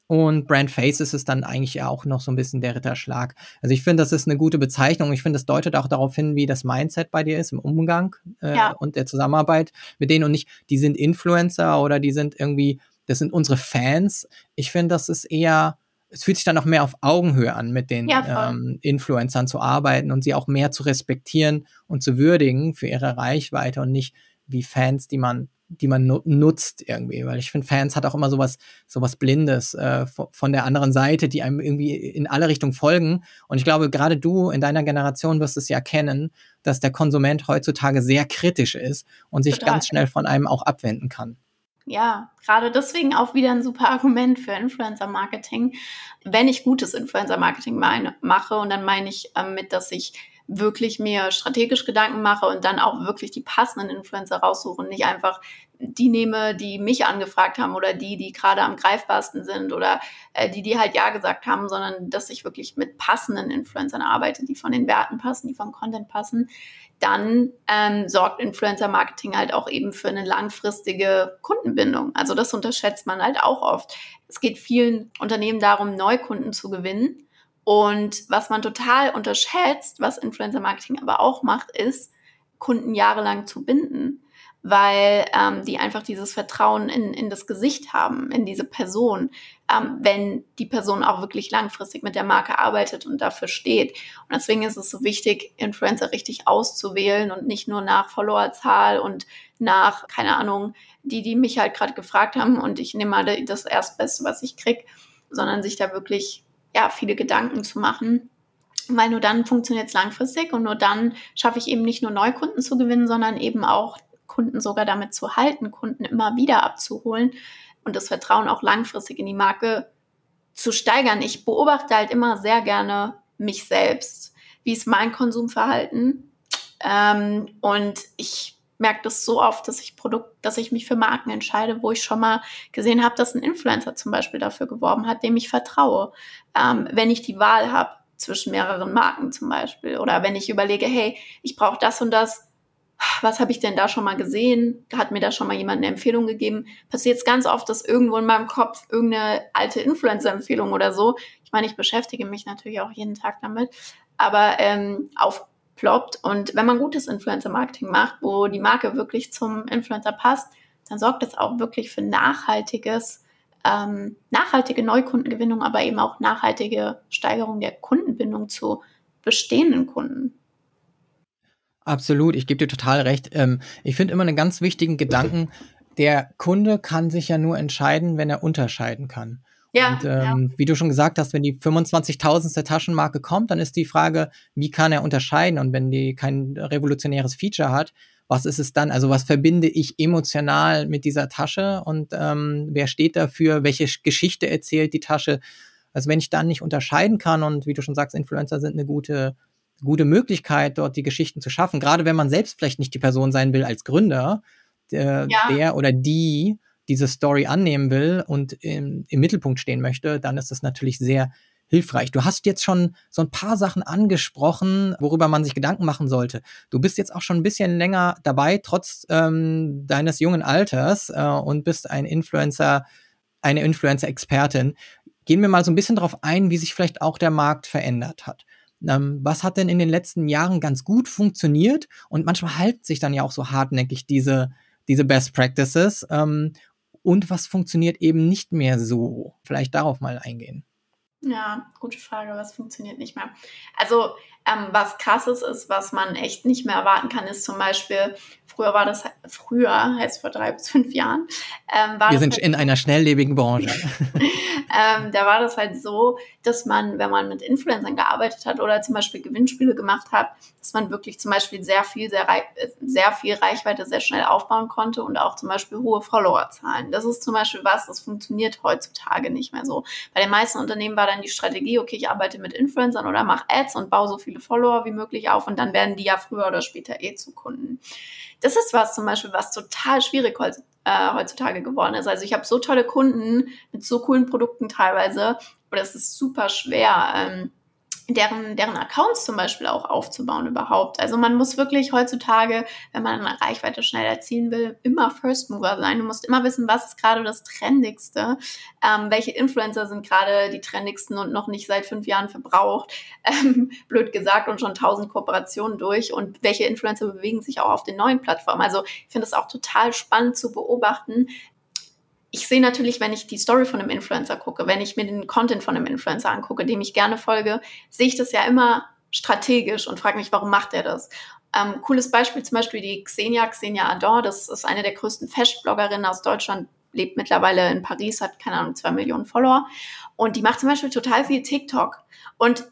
Und Brand Faces ist dann eigentlich auch noch so ein bisschen der Ritterschlag. Also ich finde, das ist eine gute Bezeichnung. Ich finde, das deutet auch darauf hin, wie das Mindset bei dir ist im Umgang äh, ja. und der Zusammenarbeit mit denen und nicht, die sind Influencer oder die sind irgendwie, das sind unsere Fans. Ich finde, das ist eher, es fühlt sich dann noch mehr auf Augenhöhe an, mit den ja, ähm, Influencern zu arbeiten und sie auch mehr zu respektieren und zu würdigen für ihre Reichweite und nicht wie Fans, die man die man nutzt irgendwie, weil ich finde, Fans hat auch immer sowas, sowas Blindes äh, von der anderen Seite, die einem irgendwie in alle Richtungen folgen. Und ich glaube, gerade du in deiner Generation wirst es ja kennen, dass der Konsument heutzutage sehr kritisch ist und sich Total. ganz schnell von einem auch abwenden kann. Ja, gerade deswegen auch wieder ein super Argument für Influencer-Marketing. Wenn ich gutes Influencer-Marketing mache, und dann meine ich äh, mit, dass ich wirklich mir strategisch Gedanken mache und dann auch wirklich die passenden Influencer raussuche und nicht einfach die nehme, die mich angefragt haben oder die, die gerade am greifbarsten sind oder äh, die, die halt Ja gesagt haben, sondern dass ich wirklich mit passenden Influencern arbeite, die von den Werten passen, die vom Content passen, dann ähm, sorgt Influencer-Marketing halt auch eben für eine langfristige Kundenbindung. Also das unterschätzt man halt auch oft. Es geht vielen Unternehmen darum, Neukunden zu gewinnen und was man total unterschätzt, was Influencer Marketing aber auch macht, ist, Kunden jahrelang zu binden, weil ähm, die einfach dieses Vertrauen in, in das Gesicht haben, in diese Person, ähm, wenn die Person auch wirklich langfristig mit der Marke arbeitet und dafür steht. Und deswegen ist es so wichtig, Influencer richtig auszuwählen und nicht nur nach Followerzahl und nach, keine Ahnung, die, die mich halt gerade gefragt haben und ich nehme mal das Erstbeste, was ich krieg, sondern sich da wirklich ja, viele Gedanken zu machen. Weil nur dann funktioniert es langfristig und nur dann schaffe ich eben nicht nur Neukunden zu gewinnen, sondern eben auch Kunden sogar damit zu halten, Kunden immer wieder abzuholen und das Vertrauen auch langfristig in die Marke zu steigern. Ich beobachte halt immer sehr gerne mich selbst. Wie ist mein Konsumverhalten? Ähm, und ich merke das so oft, dass ich Produkt, dass ich mich für Marken entscheide, wo ich schon mal gesehen habe, dass ein Influencer zum Beispiel dafür geworben hat, dem ich vertraue. Ähm, wenn ich die Wahl habe zwischen mehreren Marken zum Beispiel oder wenn ich überlege, hey, ich brauche das und das, was habe ich denn da schon mal gesehen? Hat mir da schon mal jemand eine Empfehlung gegeben? Passiert es ganz oft, dass irgendwo in meinem Kopf irgendeine alte Influencer-Empfehlung oder so, ich meine, ich beschäftige mich natürlich auch jeden Tag damit, aber ähm, auf ploppt. Und wenn man gutes Influencer-Marketing macht, wo die Marke wirklich zum Influencer passt, dann sorgt das auch wirklich für nachhaltiges, ähm, nachhaltige Neukundengewinnung, aber eben auch nachhaltige Steigerung der Kundenbindung zu bestehenden Kunden. Absolut, ich gebe dir total recht. Ähm, ich finde immer einen ganz wichtigen Gedanken, der Kunde kann sich ja nur entscheiden, wenn er unterscheiden kann. Ja, und ähm, ja. wie du schon gesagt hast, wenn die 25.000. Taschenmarke kommt, dann ist die Frage, wie kann er unterscheiden? Und wenn die kein revolutionäres Feature hat, was ist es dann? Also was verbinde ich emotional mit dieser Tasche und ähm, wer steht dafür? Welche Geschichte erzählt die Tasche? Also wenn ich dann nicht unterscheiden kann und wie du schon sagst, Influencer sind eine gute gute Möglichkeit, dort die Geschichten zu schaffen. Gerade wenn man selbst vielleicht nicht die Person sein will als Gründer, der, ja. der oder die diese Story annehmen will und im, im Mittelpunkt stehen möchte, dann ist das natürlich sehr hilfreich. Du hast jetzt schon so ein paar Sachen angesprochen, worüber man sich Gedanken machen sollte. Du bist jetzt auch schon ein bisschen länger dabei, trotz ähm, deines jungen Alters äh, und bist ein Influencer, eine Influencer-Expertin. Gehen wir mal so ein bisschen darauf ein, wie sich vielleicht auch der Markt verändert hat. Ähm, was hat denn in den letzten Jahren ganz gut funktioniert? Und manchmal halten sich dann ja auch so hartnäckig diese, diese Best Practices. Ähm, und was funktioniert eben nicht mehr so? Vielleicht darauf mal eingehen. Ja, gute Frage, was funktioniert nicht mehr? Also, ähm, was krasses ist, was man echt nicht mehr erwarten kann, ist zum Beispiel, früher war das, früher, heißt vor drei bis fünf Jahren, ähm, Wir sind halt, in einer schnelllebigen Branche. ähm, da war das halt so, dass man, wenn man mit Influencern gearbeitet hat oder zum Beispiel Gewinnspiele gemacht hat, dass man wirklich zum Beispiel sehr viel, sehr, sehr viel Reichweite sehr schnell aufbauen konnte und auch zum Beispiel hohe Followerzahlen. Das ist zum Beispiel was, das funktioniert heutzutage nicht mehr so. Bei den meisten Unternehmen war dann die Strategie, okay, ich arbeite mit Influencern oder mache Ads und baue so viele Follower wie möglich auf und dann werden die ja früher oder später eh zu Kunden. Das ist was zum Beispiel, was total schwierig äh, heutzutage geworden ist. Also ich habe so tolle Kunden mit so coolen Produkten teilweise, aber es ist super schwer. Ähm, deren, deren Accounts zum Beispiel auch aufzubauen überhaupt. Also man muss wirklich heutzutage, wenn man eine Reichweite schnell erzielen will, immer First Mover sein. Du musst immer wissen, was ist gerade das Trendigste, ähm, welche Influencer sind gerade die trendigsten und noch nicht seit fünf Jahren verbraucht, ähm, blöd gesagt, und schon tausend Kooperationen durch und welche Influencer bewegen sich auch auf den neuen Plattformen. Also ich finde es auch total spannend zu beobachten, ich sehe natürlich, wenn ich die Story von einem Influencer gucke, wenn ich mir den Content von einem Influencer angucke, dem ich gerne folge, sehe ich das ja immer strategisch und frage mich, warum macht er das? Ähm, cooles Beispiel zum Beispiel die Xenia, Xenia Ador, das ist eine der größten Fashion-Bloggerinnen aus Deutschland, lebt mittlerweile in Paris, hat keine Ahnung, zwei Millionen Follower und die macht zum Beispiel total viel TikTok und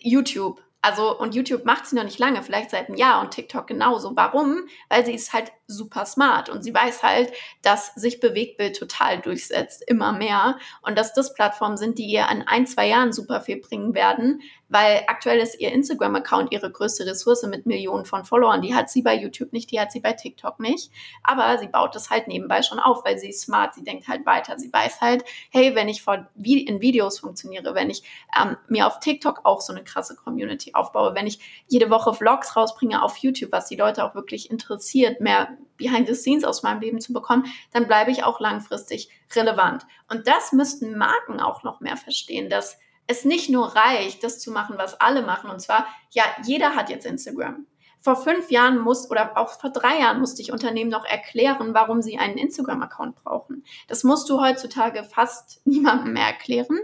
YouTube. Also, und YouTube macht sie noch nicht lange, vielleicht seit einem Jahr und TikTok genauso. Warum? Weil sie ist halt super smart und sie weiß halt, dass sich Bewegtbild total durchsetzt, immer mehr. Und dass das Plattformen sind, die ihr an ein, zwei Jahren super viel bringen werden, weil aktuell ist ihr Instagram-Account ihre größte Ressource mit Millionen von Followern. Die hat sie bei YouTube nicht, die hat sie bei TikTok nicht. Aber sie baut das halt nebenbei schon auf, weil sie ist smart, sie denkt halt weiter. Sie weiß halt, hey, wenn ich in Videos funktioniere, wenn ich ähm, mir auf TikTok auch so eine krasse Community aufbaue, wenn ich jede Woche Vlogs rausbringe auf YouTube, was die Leute auch wirklich interessiert, mehr Behind the Scenes aus meinem Leben zu bekommen, dann bleibe ich auch langfristig relevant. Und das müssten Marken auch noch mehr verstehen, dass es nicht nur reicht, das zu machen, was alle machen. Und zwar, ja, jeder hat jetzt Instagram. Vor fünf Jahren muss oder auch vor drei Jahren musste ich Unternehmen noch erklären, warum sie einen Instagram-Account brauchen. Das musst du heutzutage fast niemandem mehr erklären.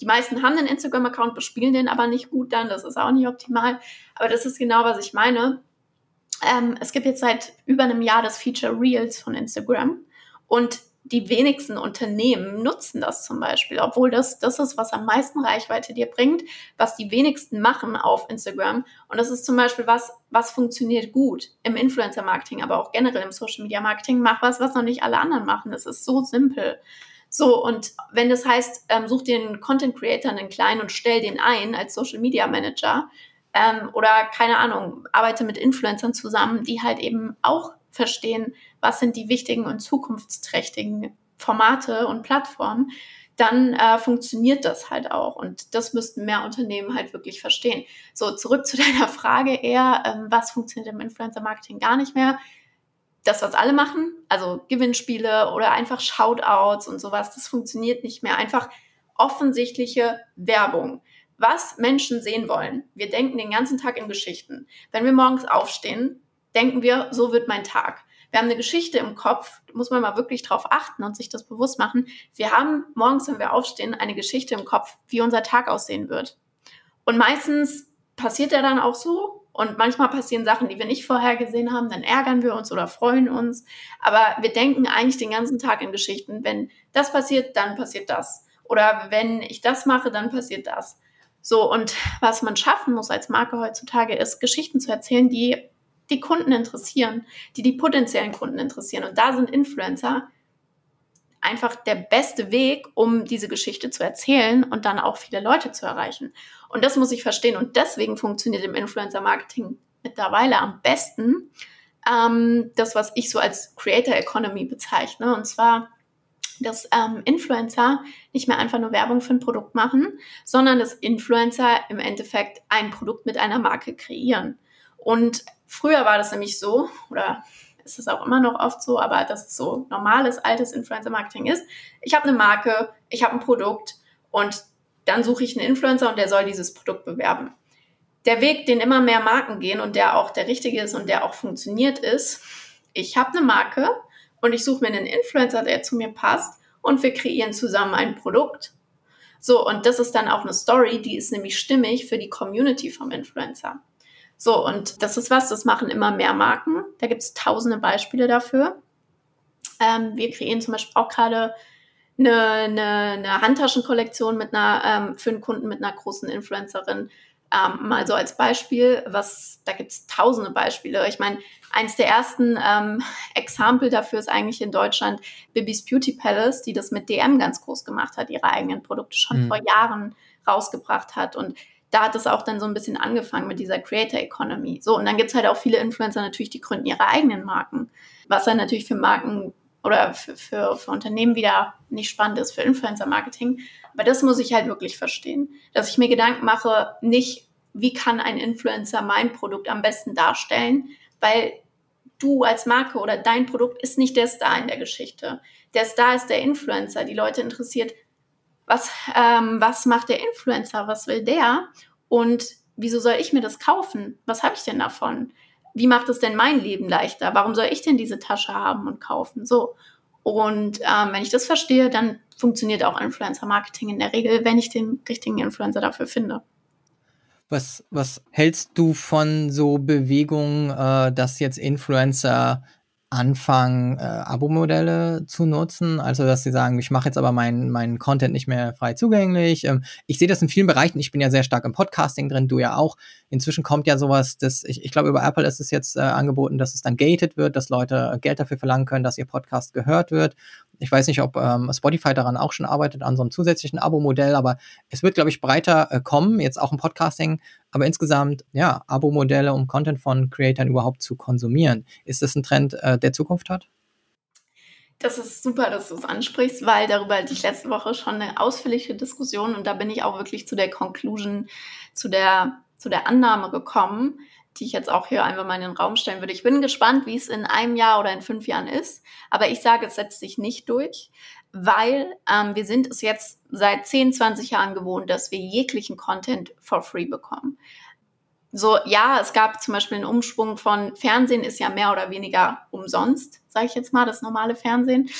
Die meisten haben einen Instagram-Account, bespielen den aber nicht gut dann. Das ist auch nicht optimal. Aber das ist genau, was ich meine. Ähm, es gibt jetzt seit über einem Jahr das Feature Reels von Instagram. Und die wenigsten Unternehmen nutzen das zum Beispiel, obwohl das das ist, was am meisten Reichweite dir bringt, was die wenigsten machen auf Instagram. Und das ist zum Beispiel was, was funktioniert gut im Influencer-Marketing, aber auch generell im Social-Media-Marketing. Mach was, was noch nicht alle anderen machen. Es ist so simpel. So, und wenn das heißt, ähm, such dir einen Content Creator, einen kleinen und stell den ein als Social Media Manager, ähm, oder keine Ahnung, arbeite mit Influencern zusammen, die halt eben auch verstehen, was sind die wichtigen und zukunftsträchtigen Formate und Plattformen, dann äh, funktioniert das halt auch. Und das müssten mehr Unternehmen halt wirklich verstehen. So, zurück zu deiner Frage eher, ähm, was funktioniert im Influencer-Marketing gar nicht mehr? Das, was alle machen, also Gewinnspiele oder einfach Shoutouts und sowas, das funktioniert nicht mehr. Einfach offensichtliche Werbung was Menschen sehen wollen. Wir denken den ganzen Tag in Geschichten. Wenn wir morgens aufstehen, denken wir, so wird mein Tag. Wir haben eine Geschichte im Kopf, muss man mal wirklich drauf achten und sich das bewusst machen. Wir haben morgens, wenn wir aufstehen, eine Geschichte im Kopf, wie unser Tag aussehen wird. Und meistens passiert er dann auch so. Und manchmal passieren Sachen, die wir nicht vorhergesehen haben, dann ärgern wir uns oder freuen uns. Aber wir denken eigentlich den ganzen Tag in Geschichten. Wenn das passiert, dann passiert das. Oder wenn ich das mache, dann passiert das. So, und was man schaffen muss als Marke heutzutage ist, Geschichten zu erzählen, die die Kunden interessieren, die die potenziellen Kunden interessieren. Und da sind Influencer einfach der beste Weg, um diese Geschichte zu erzählen und dann auch viele Leute zu erreichen. Und das muss ich verstehen. Und deswegen funktioniert im Influencer-Marketing mittlerweile am besten ähm, das, was ich so als Creator Economy bezeichne. Und zwar dass ähm, Influencer nicht mehr einfach nur Werbung für ein Produkt machen, sondern dass Influencer im Endeffekt ein Produkt mit einer Marke kreieren. Und früher war das nämlich so, oder ist es auch immer noch oft so, aber dass es so normales, altes Influencer-Marketing ist. Ich habe eine Marke, ich habe ein Produkt und dann suche ich einen Influencer und der soll dieses Produkt bewerben. Der Weg, den immer mehr Marken gehen und der auch der richtige ist und der auch funktioniert, ist, ich habe eine Marke, und ich suche mir einen Influencer, der zu mir passt und wir kreieren zusammen ein Produkt. So, und das ist dann auch eine Story, die ist nämlich stimmig für die Community vom Influencer. So, und das ist was, das machen immer mehr Marken. Da gibt es tausende Beispiele dafür. Ähm, wir kreieren zum Beispiel auch gerade eine, eine, eine Handtaschenkollektion mit einer, ähm, für einen Kunden mit einer großen Influencerin, ähm, mal so als Beispiel, was, da gibt es tausende Beispiele. Ich meine, eins der ersten ähm, Exempel dafür ist eigentlich in Deutschland Bibis Beauty Palace, die das mit DM ganz groß gemacht hat, ihre eigenen Produkte schon mhm. vor Jahren rausgebracht hat. Und da hat es auch dann so ein bisschen angefangen mit dieser Creator Economy. So, und dann gibt es halt auch viele Influencer natürlich, die gründen ihre eigenen Marken. Was dann natürlich für Marken oder für, für, für Unternehmen wieder nicht spannend ist, für Influencer-Marketing. Aber das muss ich halt wirklich verstehen, dass ich mir Gedanken mache, nicht, wie kann ein Influencer mein Produkt am besten darstellen, weil du als Marke oder dein Produkt ist nicht der Star in der Geschichte. Der Star ist der Influencer. Die Leute interessiert, was, ähm, was macht der Influencer, was will der und wieso soll ich mir das kaufen? Was habe ich denn davon? Wie macht es denn mein Leben leichter? Warum soll ich denn diese Tasche haben und kaufen? So. Und ähm, wenn ich das verstehe, dann funktioniert auch Influencer-Marketing in der Regel, wenn ich den richtigen Influencer dafür finde. Was, was hältst du von so Bewegungen, äh, dass jetzt Influencer anfangen, äh, Abo-Modelle zu nutzen. Also, dass sie sagen, ich mache jetzt aber meinen mein Content nicht mehr frei zugänglich. Ähm, ich sehe das in vielen Bereichen. Ich bin ja sehr stark im Podcasting drin, du ja auch. Inzwischen kommt ja sowas, dass ich, ich glaube, über Apple ist es jetzt äh, angeboten, dass es dann gated wird, dass Leute Geld dafür verlangen können, dass ihr Podcast gehört wird. Ich weiß nicht, ob ähm, Spotify daran auch schon arbeitet, an so einem zusätzlichen Abo-Modell, aber es wird, glaube ich, breiter äh, kommen, jetzt auch im Podcasting. Aber insgesamt, ja, Abo-Modelle, um Content von Creatern überhaupt zu konsumieren. Ist das ein Trend, äh, der Zukunft hat? Das ist super, dass du es ansprichst, weil darüber hatte ich letzte Woche schon eine ausführliche Diskussion und da bin ich auch wirklich zu der Conclusion, zu der, zu der Annahme gekommen, die ich jetzt auch hier einfach mal in den Raum stellen würde. Ich bin gespannt, wie es in einem Jahr oder in fünf Jahren ist. Aber ich sage, es setzt sich nicht durch, weil ähm, wir sind es jetzt seit 10, 20 Jahren gewohnt, dass wir jeglichen Content for free bekommen. So, ja, es gab zum Beispiel einen Umschwung von Fernsehen ist ja mehr oder weniger umsonst, sage ich jetzt mal, das normale Fernsehen.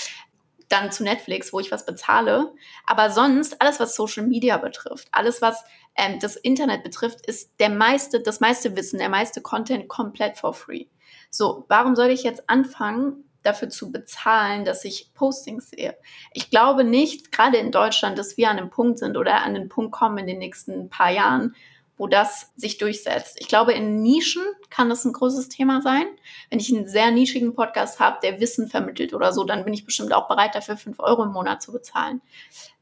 Dann zu Netflix, wo ich was bezahle. Aber sonst, alles, was Social Media betrifft, alles, was ähm, das Internet betrifft, ist der meiste, das meiste Wissen, der meiste Content komplett for free. So, warum soll ich jetzt anfangen, dafür zu bezahlen, dass ich Postings sehe? Ich glaube nicht, gerade in Deutschland, dass wir an einem Punkt sind oder an den Punkt kommen in den nächsten paar Jahren, wo das sich durchsetzt. Ich glaube, in Nischen kann das ein großes Thema sein. Wenn ich einen sehr nischigen Podcast habe, der Wissen vermittelt oder so, dann bin ich bestimmt auch bereit, dafür fünf Euro im Monat zu bezahlen.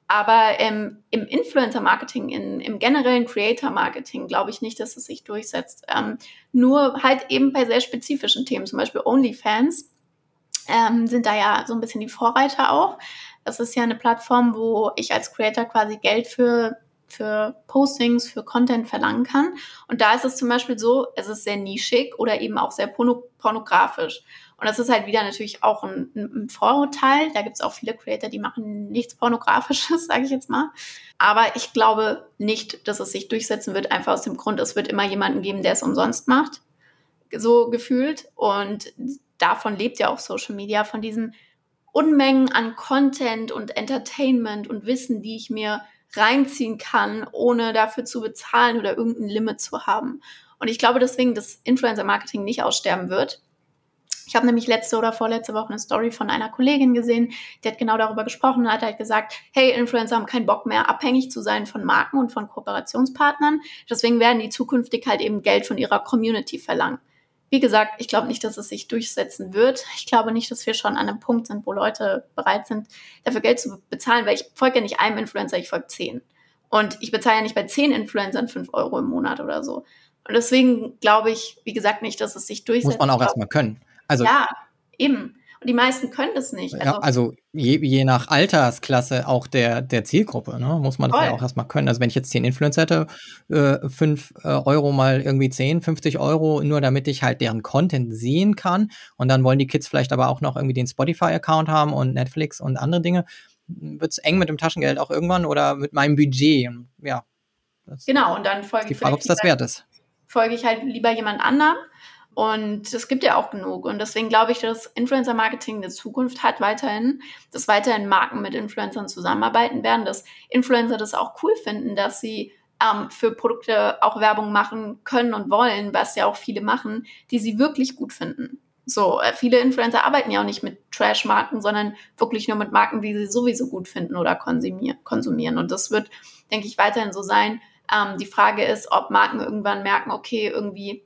Aber ähm, im Influencer-Marketing, im generellen Creator-Marketing glaube ich nicht, dass es sich durchsetzt. Ähm, nur halt eben bei sehr spezifischen Themen, zum Beispiel OnlyFans, ähm, sind da ja so ein bisschen die Vorreiter auch. Das ist ja eine Plattform, wo ich als Creator quasi Geld für für Postings, für Content verlangen kann. Und da ist es zum Beispiel so, es ist sehr nischig oder eben auch sehr pornografisch. Und das ist halt wieder natürlich auch ein, ein Vorurteil. Da gibt es auch viele Creator, die machen nichts Pornografisches, sage ich jetzt mal. Aber ich glaube nicht, dass es sich durchsetzen wird, einfach aus dem Grund, es wird immer jemanden geben, der es umsonst macht. So gefühlt. Und davon lebt ja auch Social Media, von diesen Unmengen an Content und Entertainment und Wissen, die ich mir reinziehen kann, ohne dafür zu bezahlen oder irgendein Limit zu haben. Und ich glaube deswegen, dass Influencer-Marketing nicht aussterben wird. Ich habe nämlich letzte oder vorletzte Woche eine Story von einer Kollegin gesehen, die hat genau darüber gesprochen und hat halt gesagt, hey, Influencer haben keinen Bock mehr, abhängig zu sein von Marken und von Kooperationspartnern. Deswegen werden die zukünftig halt eben Geld von ihrer Community verlangen. Wie gesagt, ich glaube nicht, dass es sich durchsetzen wird. Ich glaube nicht, dass wir schon an einem Punkt sind, wo Leute bereit sind, dafür Geld zu bezahlen, weil ich folge ja nicht einem Influencer, ich folge zehn. Und ich bezahle ja nicht bei zehn Influencern fünf Euro im Monat oder so. Und deswegen glaube ich, wie gesagt, nicht, dass es sich durchsetzt. Muss man auch erstmal können. Also, ja, eben. Die meisten können das nicht. Also, ja, also je, je, nach Altersklasse auch der, der Zielgruppe, ne, muss man das ja auch erstmal können. Also wenn ich jetzt zehn Influencer hätte, äh, 5 äh, Euro mal irgendwie 10, 50 Euro, nur damit ich halt deren Content sehen kann. Und dann wollen die Kids vielleicht aber auch noch irgendwie den Spotify-Account haben und Netflix und andere Dinge. Wird es eng mit dem Taschengeld auch irgendwann oder mit meinem Budget? Ja. Genau, und dann folge ich. Die Frage, ob es das wert ist. Folge ich halt lieber jemand anderem und es gibt ja auch genug. Und deswegen glaube ich, dass Influencer-Marketing eine Zukunft hat weiterhin, dass weiterhin Marken mit Influencern zusammenarbeiten werden, dass Influencer das auch cool finden, dass sie ähm, für Produkte auch Werbung machen können und wollen, was ja auch viele machen, die sie wirklich gut finden. So, äh, viele Influencer arbeiten ja auch nicht mit Trash-Marken, sondern wirklich nur mit Marken, die sie sowieso gut finden oder konsumieren. Und das wird, denke ich, weiterhin so sein. Ähm, die Frage ist, ob Marken irgendwann merken, okay, irgendwie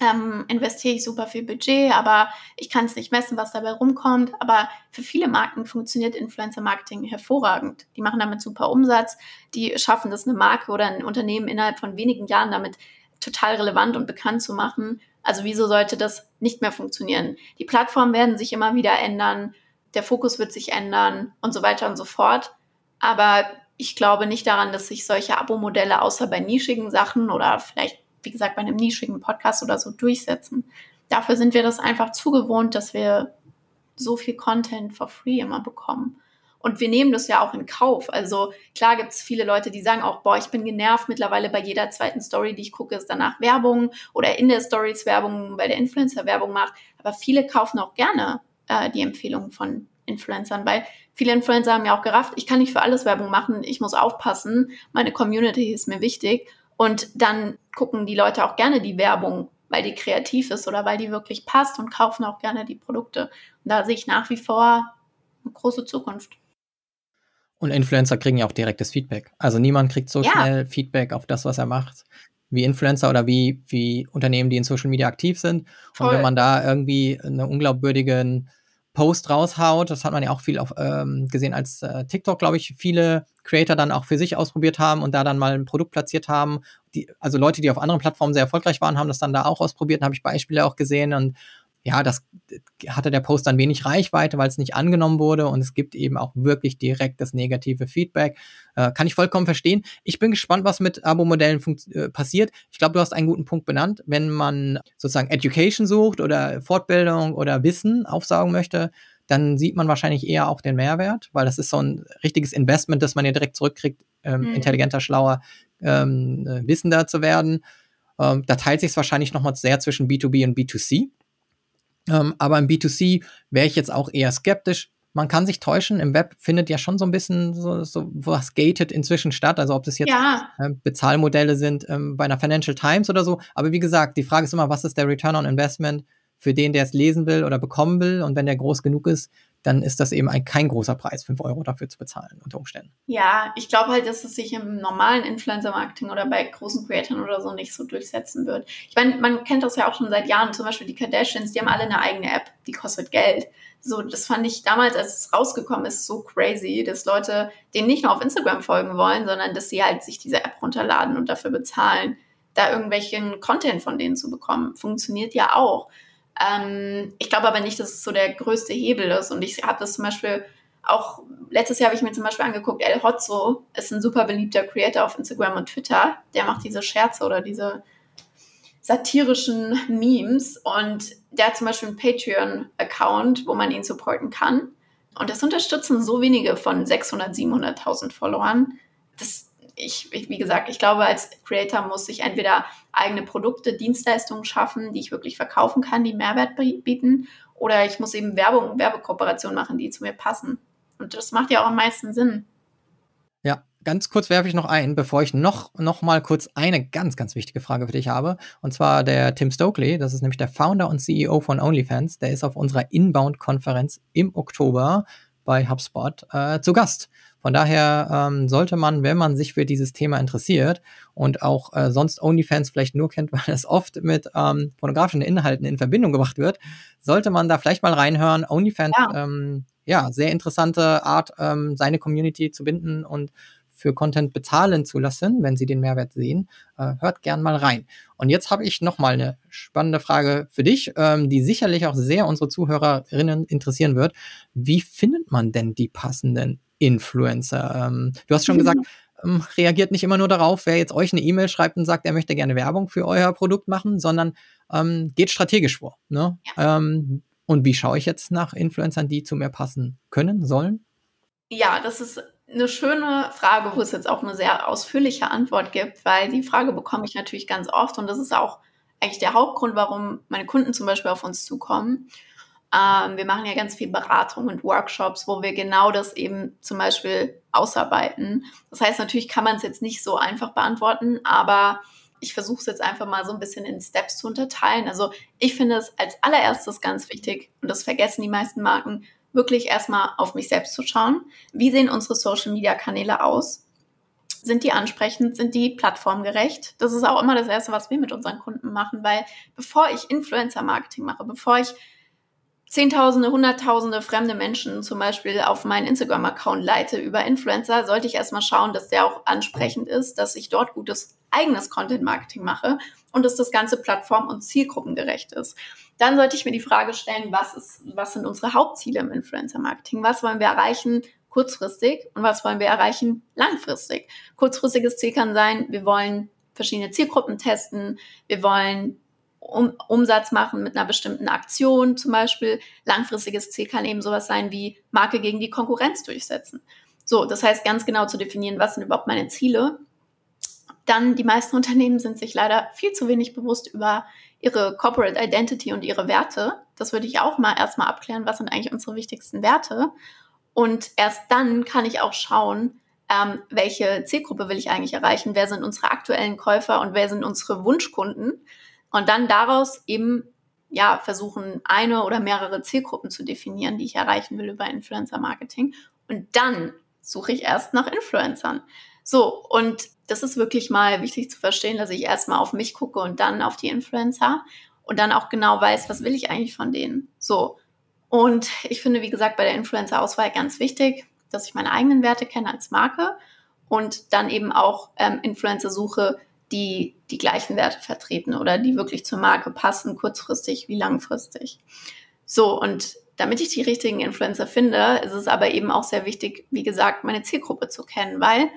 ähm, investiere ich super viel Budget, aber ich kann es nicht messen, was dabei rumkommt. Aber für viele Marken funktioniert Influencer-Marketing hervorragend. Die machen damit super Umsatz, die schaffen das, eine Marke oder ein Unternehmen innerhalb von wenigen Jahren damit total relevant und bekannt zu machen. Also wieso sollte das nicht mehr funktionieren? Die Plattformen werden sich immer wieder ändern. der Fokus wird sich ändern und so weiter und so fort. Aber ich glaube nicht daran, dass sich solche Abo-Modelle außer bei nischigen Sachen oder vielleicht, wie gesagt, bei einem nischigen Podcast oder so durchsetzen. Dafür sind wir das einfach zu gewohnt, dass wir so viel Content for free immer bekommen. Und wir nehmen das ja auch in Kauf. Also klar gibt es viele Leute, die sagen auch, boah, ich bin genervt mittlerweile bei jeder zweiten Story, die ich gucke, ist danach Werbung oder in der Stories Werbung, weil der Influencer Werbung macht. Aber viele kaufen auch gerne äh, die Empfehlungen von Influencern, weil viele Influencer haben ja auch gerafft, ich kann nicht für alles Werbung machen, ich muss aufpassen, meine Community ist mir wichtig. Und dann gucken die Leute auch gerne die Werbung, weil die kreativ ist oder weil die wirklich passt und kaufen auch gerne die Produkte. Und da sehe ich nach wie vor eine große Zukunft. Und Influencer kriegen ja auch direktes Feedback. Also niemand kriegt so ja. schnell Feedback auf das, was er macht, wie Influencer oder wie, wie Unternehmen, die in Social Media aktiv sind. Voll. Und wenn man da irgendwie einen unglaubwürdigen Post raushaut, das hat man ja auch viel auf, ähm, gesehen, als äh, TikTok, glaube ich, viele Creator dann auch für sich ausprobiert haben und da dann mal ein Produkt platziert haben. Die, also Leute, die auf anderen Plattformen sehr erfolgreich waren, haben das dann da auch ausprobiert, habe ich Beispiele auch gesehen und ja, das hatte der Post dann wenig Reichweite, weil es nicht angenommen wurde und es gibt eben auch wirklich direkt das negative Feedback. Äh, kann ich vollkommen verstehen. Ich bin gespannt, was mit Abo-Modellen äh, passiert. Ich glaube, du hast einen guten Punkt benannt. Wenn man sozusagen Education sucht oder Fortbildung oder Wissen aufsaugen möchte, dann sieht man wahrscheinlich eher auch den Mehrwert, weil das ist so ein richtiges Investment, das man ja direkt zurückkriegt, ähm, mhm. intelligenter, schlauer, ähm, äh, wissender zu werden. Ähm, da teilt sich es wahrscheinlich nochmal sehr zwischen B2B und B2C. Ähm, aber im B2C wäre ich jetzt auch eher skeptisch. Man kann sich täuschen. Im Web findet ja schon so ein bisschen so, so was gated inzwischen statt. Also ob das jetzt ja. äh, Bezahlmodelle sind ähm, bei einer Financial Times oder so. Aber wie gesagt, die Frage ist immer, was ist der Return on Investment für den, der es lesen will oder bekommen will? Und wenn der groß genug ist, dann ist das eben ein, kein großer Preis, 5 Euro dafür zu bezahlen unter Umständen. Ja, ich glaube halt, dass es sich im normalen Influencer-Marketing oder bei großen Creatoren oder so nicht so durchsetzen wird. Ich meine, man kennt das ja auch schon seit Jahren, zum Beispiel die Kardashians, die haben alle eine eigene App, die kostet Geld. So, das fand ich damals, als es rausgekommen ist, so crazy, dass Leute denen nicht nur auf Instagram folgen wollen, sondern dass sie halt sich diese App runterladen und dafür bezahlen, da irgendwelchen Content von denen zu bekommen. Funktioniert ja auch. Ähm, ich glaube aber nicht, dass es so der größte Hebel ist. Und ich habe das zum Beispiel auch, letztes Jahr habe ich mir zum Beispiel angeguckt, El Hotzo ist ein super beliebter Creator auf Instagram und Twitter. Der macht diese Scherze oder diese satirischen Memes. Und der hat zum Beispiel einen Patreon-Account, wo man ihn supporten kann. Und das unterstützen so wenige von 600, 700.000 Followern. Das ich, ich, wie gesagt, ich glaube, als Creator muss ich entweder eigene Produkte, Dienstleistungen schaffen, die ich wirklich verkaufen kann, die Mehrwert bieten, oder ich muss eben Werbung, Werbekooperation machen, die zu mir passen. Und das macht ja auch am meisten Sinn. Ja, ganz kurz werfe ich noch ein, bevor ich noch, noch mal kurz eine ganz, ganz wichtige Frage für dich habe. Und zwar der Tim Stokely, das ist nämlich der Founder und CEO von OnlyFans, der ist auf unserer Inbound-Konferenz im Oktober bei HubSpot äh, zu Gast. Von daher ähm, sollte man, wenn man sich für dieses Thema interessiert und auch äh, sonst OnlyFans vielleicht nur kennt, weil es oft mit ähm, pornografischen Inhalten in Verbindung gebracht wird, sollte man da vielleicht mal reinhören. OnlyFans, ja, ähm, ja sehr interessante Art, ähm, seine Community zu binden und für Content bezahlen zu lassen, wenn sie den Mehrwert sehen. Äh, hört gern mal rein. Und jetzt habe ich noch mal eine spannende Frage für dich, ähm, die sicherlich auch sehr unsere Zuhörerinnen interessieren wird. Wie findet man denn die passenden Influencer. Ähm, du hast schon mhm. gesagt, ähm, reagiert nicht immer nur darauf, wer jetzt euch eine E-Mail schreibt und sagt, er möchte gerne Werbung für euer Produkt machen, sondern ähm, geht strategisch vor. Ne? Ja. Ähm, und wie schaue ich jetzt nach Influencern, die zu mir passen können, sollen? Ja, das ist eine schöne Frage, wo es jetzt auch eine sehr ausführliche Antwort gibt, weil die Frage bekomme ich natürlich ganz oft und das ist auch eigentlich der Hauptgrund, warum meine Kunden zum Beispiel auf uns zukommen. Ähm, wir machen ja ganz viel Beratung und Workshops, wo wir genau das eben zum Beispiel ausarbeiten. Das heißt, natürlich kann man es jetzt nicht so einfach beantworten, aber ich versuche es jetzt einfach mal so ein bisschen in Steps zu unterteilen. Also ich finde es als allererstes ganz wichtig, und das vergessen die meisten Marken, wirklich erstmal auf mich selbst zu schauen. Wie sehen unsere Social-Media-Kanäle aus? Sind die ansprechend? Sind die plattformgerecht? Das ist auch immer das Erste, was wir mit unseren Kunden machen, weil bevor ich Influencer-Marketing mache, bevor ich Zehntausende, Hunderttausende fremde Menschen zum Beispiel auf meinen Instagram-Account leite über Influencer, sollte ich erstmal schauen, dass der auch ansprechend ist, dass ich dort gutes eigenes Content-Marketing mache und dass das Ganze plattform- und zielgruppengerecht ist. Dann sollte ich mir die Frage stellen, was, ist, was sind unsere Hauptziele im Influencer-Marketing? Was wollen wir erreichen kurzfristig und was wollen wir erreichen langfristig? Kurzfristiges Ziel kann sein, wir wollen verschiedene Zielgruppen testen, wir wollen um, Umsatz machen mit einer bestimmten Aktion zum Beispiel. Langfristiges Ziel kann eben sowas sein wie Marke gegen die Konkurrenz durchsetzen. So, das heißt ganz genau zu definieren, was sind überhaupt meine Ziele. Dann die meisten Unternehmen sind sich leider viel zu wenig bewusst über ihre Corporate Identity und ihre Werte. Das würde ich auch mal erstmal abklären, was sind eigentlich unsere wichtigsten Werte. Und erst dann kann ich auch schauen, ähm, welche Zielgruppe will ich eigentlich erreichen, wer sind unsere aktuellen Käufer und wer sind unsere Wunschkunden und dann daraus eben ja versuchen, eine oder mehrere Zielgruppen zu definieren, die ich erreichen will über Influencer Marketing. Und dann suche ich erst nach Influencern. So, und das ist wirklich mal wichtig zu verstehen, dass ich erstmal auf mich gucke und dann auf die Influencer und dann auch genau weiß, was will ich eigentlich von denen. So. Und ich finde, wie gesagt, bei der Influencer-Auswahl ganz wichtig, dass ich meine eigenen Werte kenne als Marke und dann eben auch ähm, Influencer suche, die die gleichen Werte vertreten oder die wirklich zur Marke passen, kurzfristig wie langfristig. So, und damit ich die richtigen Influencer finde, ist es aber eben auch sehr wichtig, wie gesagt, meine Zielgruppe zu kennen, weil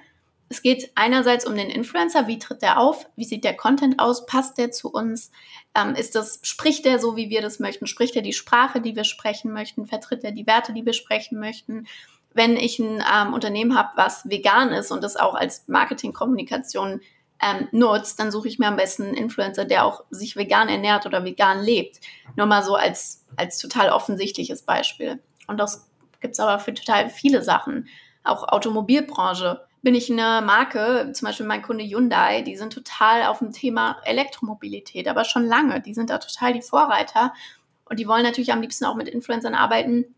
es geht einerseits um den Influencer, wie tritt der auf, wie sieht der Content aus, passt der zu uns, ähm, ist das, spricht der so, wie wir das möchten, spricht er die Sprache, die wir sprechen möchten, vertritt er die Werte, die wir sprechen möchten. Wenn ich ein ähm, Unternehmen habe, was vegan ist und das auch als Marketingkommunikation ähm, nutzt, dann suche ich mir am besten einen Influencer, der auch sich vegan ernährt oder vegan lebt. Nur mal so als, als total offensichtliches Beispiel. Und das gibt es aber für total viele Sachen. Auch Automobilbranche. Bin ich eine Marke, zum Beispiel mein Kunde Hyundai, die sind total auf dem Thema Elektromobilität, aber schon lange. Die sind da total die Vorreiter. Und die wollen natürlich am liebsten auch mit Influencern arbeiten.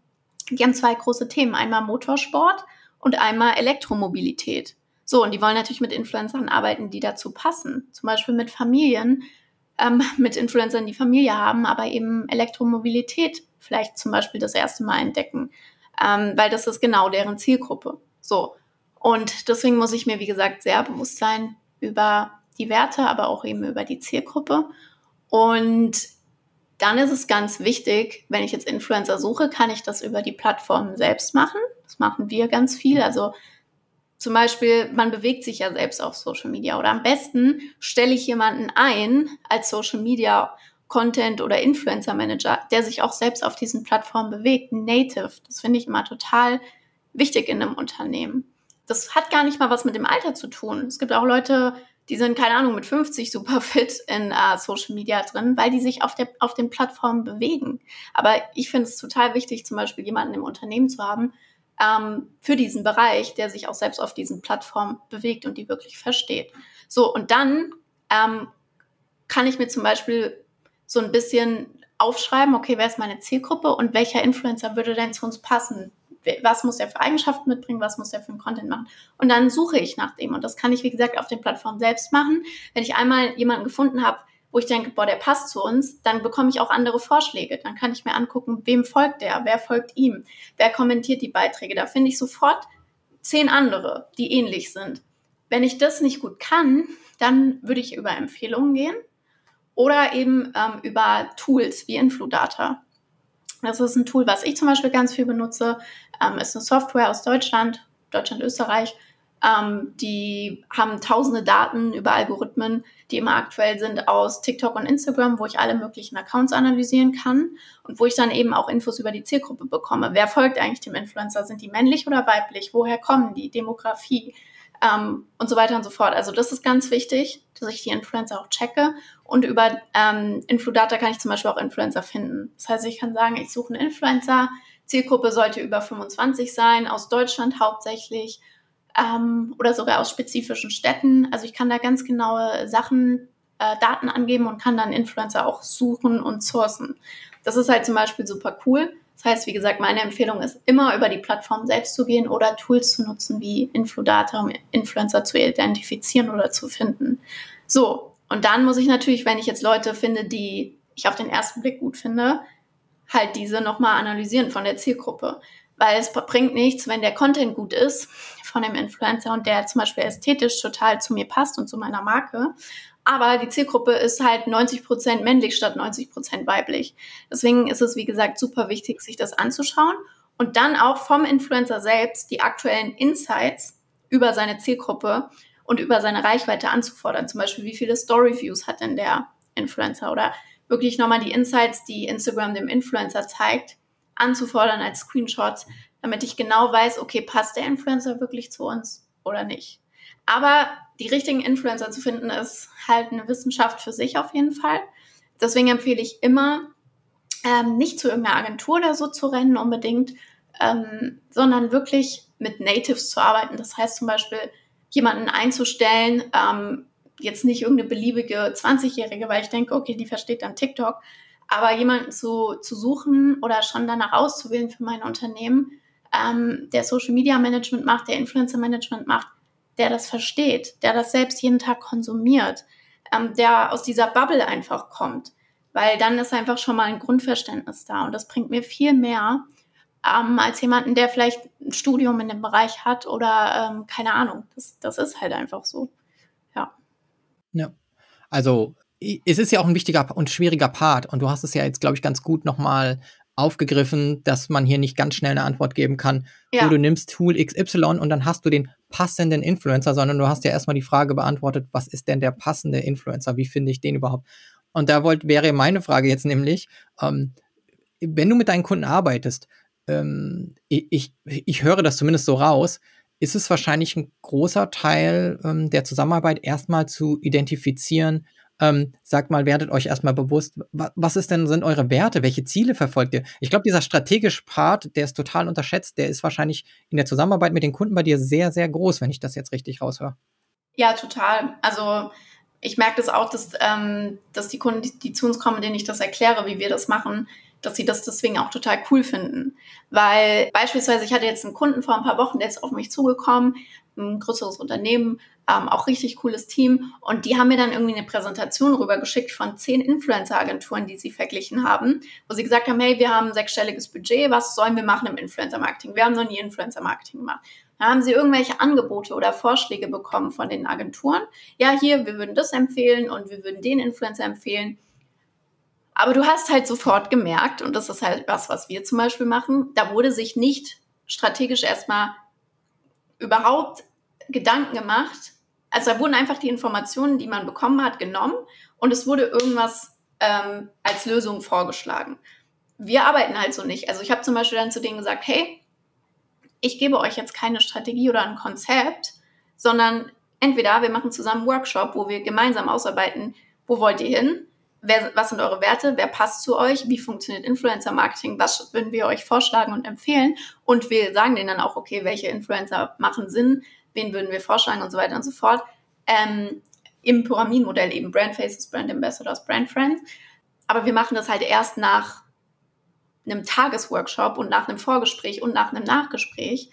Die haben zwei große Themen. Einmal Motorsport und einmal Elektromobilität. So, und die wollen natürlich mit Influencern arbeiten, die dazu passen. Zum Beispiel mit Familien, ähm, mit Influencern, die Familie haben, aber eben Elektromobilität vielleicht zum Beispiel das erste Mal entdecken, ähm, weil das ist genau deren Zielgruppe. So. Und deswegen muss ich mir, wie gesagt, sehr bewusst sein über die Werte, aber auch eben über die Zielgruppe. Und dann ist es ganz wichtig, wenn ich jetzt Influencer suche, kann ich das über die Plattform selbst machen. Das machen wir ganz viel. Also zum Beispiel, man bewegt sich ja selbst auf Social Media oder am besten stelle ich jemanden ein als Social Media Content oder Influencer Manager, der sich auch selbst auf diesen Plattformen bewegt, native. Das finde ich immer total wichtig in einem Unternehmen. Das hat gar nicht mal was mit dem Alter zu tun. Es gibt auch Leute, die sind, keine Ahnung, mit 50 super fit in uh, Social Media drin, weil die sich auf, der, auf den Plattformen bewegen. Aber ich finde es total wichtig, zum Beispiel jemanden im Unternehmen zu haben, ähm, für diesen Bereich, der sich auch selbst auf diesen Plattformen bewegt und die wirklich versteht. So, und dann ähm, kann ich mir zum Beispiel so ein bisschen aufschreiben, okay, wer ist meine Zielgruppe und welcher Influencer würde denn zu uns passen? Was muss er für Eigenschaften mitbringen? Was muss er für einen Content machen? Und dann suche ich nach dem. Und das kann ich, wie gesagt, auf den Plattformen selbst machen. Wenn ich einmal jemanden gefunden habe, wo ich denke, boah, der passt zu uns, dann bekomme ich auch andere Vorschläge. Dann kann ich mir angucken, wem folgt der, wer folgt ihm, wer kommentiert die Beiträge. Da finde ich sofort zehn andere, die ähnlich sind. Wenn ich das nicht gut kann, dann würde ich über Empfehlungen gehen oder eben ähm, über Tools wie Infludata. Das ist ein Tool, was ich zum Beispiel ganz viel benutze. Ähm, ist eine Software aus Deutschland, Deutschland, Österreich. Ähm, die haben tausende Daten über Algorithmen, die immer aktuell sind aus TikTok und Instagram, wo ich alle möglichen Accounts analysieren kann und wo ich dann eben auch Infos über die Zielgruppe bekomme. Wer folgt eigentlich dem Influencer? Sind die männlich oder weiblich? Woher kommen die? Demografie ähm, und so weiter und so fort. Also das ist ganz wichtig, dass ich die Influencer auch checke. Und über ähm, Infludata kann ich zum Beispiel auch Influencer finden. Das heißt, ich kann sagen, ich suche einen Influencer. Zielgruppe sollte über 25 sein, aus Deutschland hauptsächlich ähm, oder sogar aus spezifischen Städten. Also ich kann da ganz genaue Sachen, äh, Daten angeben und kann dann Influencer auch suchen und sourcen. Das ist halt zum Beispiel super cool. Das heißt, wie gesagt, meine Empfehlung ist immer über die Plattform selbst zu gehen oder Tools zu nutzen wie Infludata, um Influencer zu identifizieren oder zu finden. So, und dann muss ich natürlich, wenn ich jetzt Leute finde, die ich auf den ersten Blick gut finde, halt diese nochmal analysieren von der Zielgruppe. Weil es bringt nichts, wenn der Content gut ist von dem Influencer und der zum Beispiel ästhetisch total zu mir passt und zu meiner Marke. Aber die Zielgruppe ist halt 90 Prozent männlich statt 90 Prozent weiblich. Deswegen ist es, wie gesagt, super wichtig, sich das anzuschauen und dann auch vom Influencer selbst die aktuellen Insights über seine Zielgruppe und über seine Reichweite anzufordern. Zum Beispiel, wie viele Story-Views hat denn der Influencer oder wirklich nochmal die Insights, die Instagram dem Influencer zeigt, anzufordern als Screenshots, damit ich genau weiß, okay, passt der Influencer wirklich zu uns oder nicht. Aber die richtigen Influencer zu finden, ist halt eine Wissenschaft für sich auf jeden Fall. Deswegen empfehle ich immer, ähm, nicht zu irgendeiner Agentur oder so zu rennen unbedingt, ähm, sondern wirklich mit Natives zu arbeiten. Das heißt zum Beispiel, jemanden einzustellen, ähm, jetzt nicht irgendeine beliebige 20-Jährige, weil ich denke, okay, die versteht dann TikTok, aber jemanden zu, zu suchen oder schon danach auszuwählen für mein Unternehmen, ähm, der Social Media Management macht, der Influencer Management macht, der das versteht, der das selbst jeden Tag konsumiert, ähm, der aus dieser Bubble einfach kommt. Weil dann ist einfach schon mal ein Grundverständnis da und das bringt mir viel mehr, ähm, als jemanden, der vielleicht ein Studium in dem Bereich hat oder ähm, keine Ahnung. Das, das ist halt einfach so. Ja. Ja. Also es ist ja auch ein wichtiger und schwieriger Part und du hast es ja jetzt, glaube ich, ganz gut nochmal aufgegriffen, dass man hier nicht ganz schnell eine Antwort geben kann, ja. du nimmst Tool XY und dann hast du den passenden Influencer, sondern du hast ja erstmal die Frage beantwortet, was ist denn der passende Influencer? Wie finde ich den überhaupt? Und da wollt, wäre meine Frage jetzt nämlich, ähm, wenn du mit deinen Kunden arbeitest, ähm, ich, ich höre das zumindest so raus, ist es wahrscheinlich ein großer Teil ähm, der Zusammenarbeit erstmal zu identifizieren, ähm, sagt mal, werdet euch erstmal bewusst, wa was ist denn, sind eure Werte, welche Ziele verfolgt ihr? Ich glaube, dieser strategische Part, der ist total unterschätzt, der ist wahrscheinlich in der Zusammenarbeit mit den Kunden bei dir sehr, sehr groß, wenn ich das jetzt richtig raushöre. Ja, total. Also ich merke das auch, dass, ähm, dass die Kunden, die, die zu uns kommen, denen ich das erkläre, wie wir das machen, dass sie das deswegen auch total cool finden. Weil beispielsweise, ich hatte jetzt einen Kunden vor ein paar Wochen, der ist auf mich zugekommen, ein größeres Unternehmen, ähm, auch richtig cooles Team. Und die haben mir dann irgendwie eine Präsentation rübergeschickt von zehn Influencer-Agenturen, die sie verglichen haben, wo sie gesagt haben, hey, wir haben ein sechsstelliges Budget, was sollen wir machen im Influencer-Marketing? Wir haben noch nie Influencer-Marketing gemacht. Da haben sie irgendwelche Angebote oder Vorschläge bekommen von den Agenturen. Ja, hier, wir würden das empfehlen und wir würden den Influencer empfehlen. Aber du hast halt sofort gemerkt, und das ist halt was, was wir zum Beispiel machen, da wurde sich nicht strategisch erstmal überhaupt Gedanken gemacht. Also da wurden einfach die Informationen, die man bekommen hat, genommen und es wurde irgendwas ähm, als Lösung vorgeschlagen. Wir arbeiten halt so nicht. Also ich habe zum Beispiel dann zu denen gesagt, hey, ich gebe euch jetzt keine Strategie oder ein Konzept, sondern entweder wir machen zusammen einen Workshop, wo wir gemeinsam ausarbeiten, wo wollt ihr hin? wer, was sind eure Werte, wer passt zu euch, wie funktioniert Influencer Marketing, was würden wir euch vorschlagen und empfehlen und wir sagen denen dann auch, okay, welche Influencer machen Sinn, wen würden wir vorschlagen und so weiter und so fort. Ähm, Im Pyramidenmodell eben Brand Faces, Brand Ambassadors, Brand Friends. Aber wir machen das halt erst nach einem Tagesworkshop und nach einem Vorgespräch und nach einem Nachgespräch,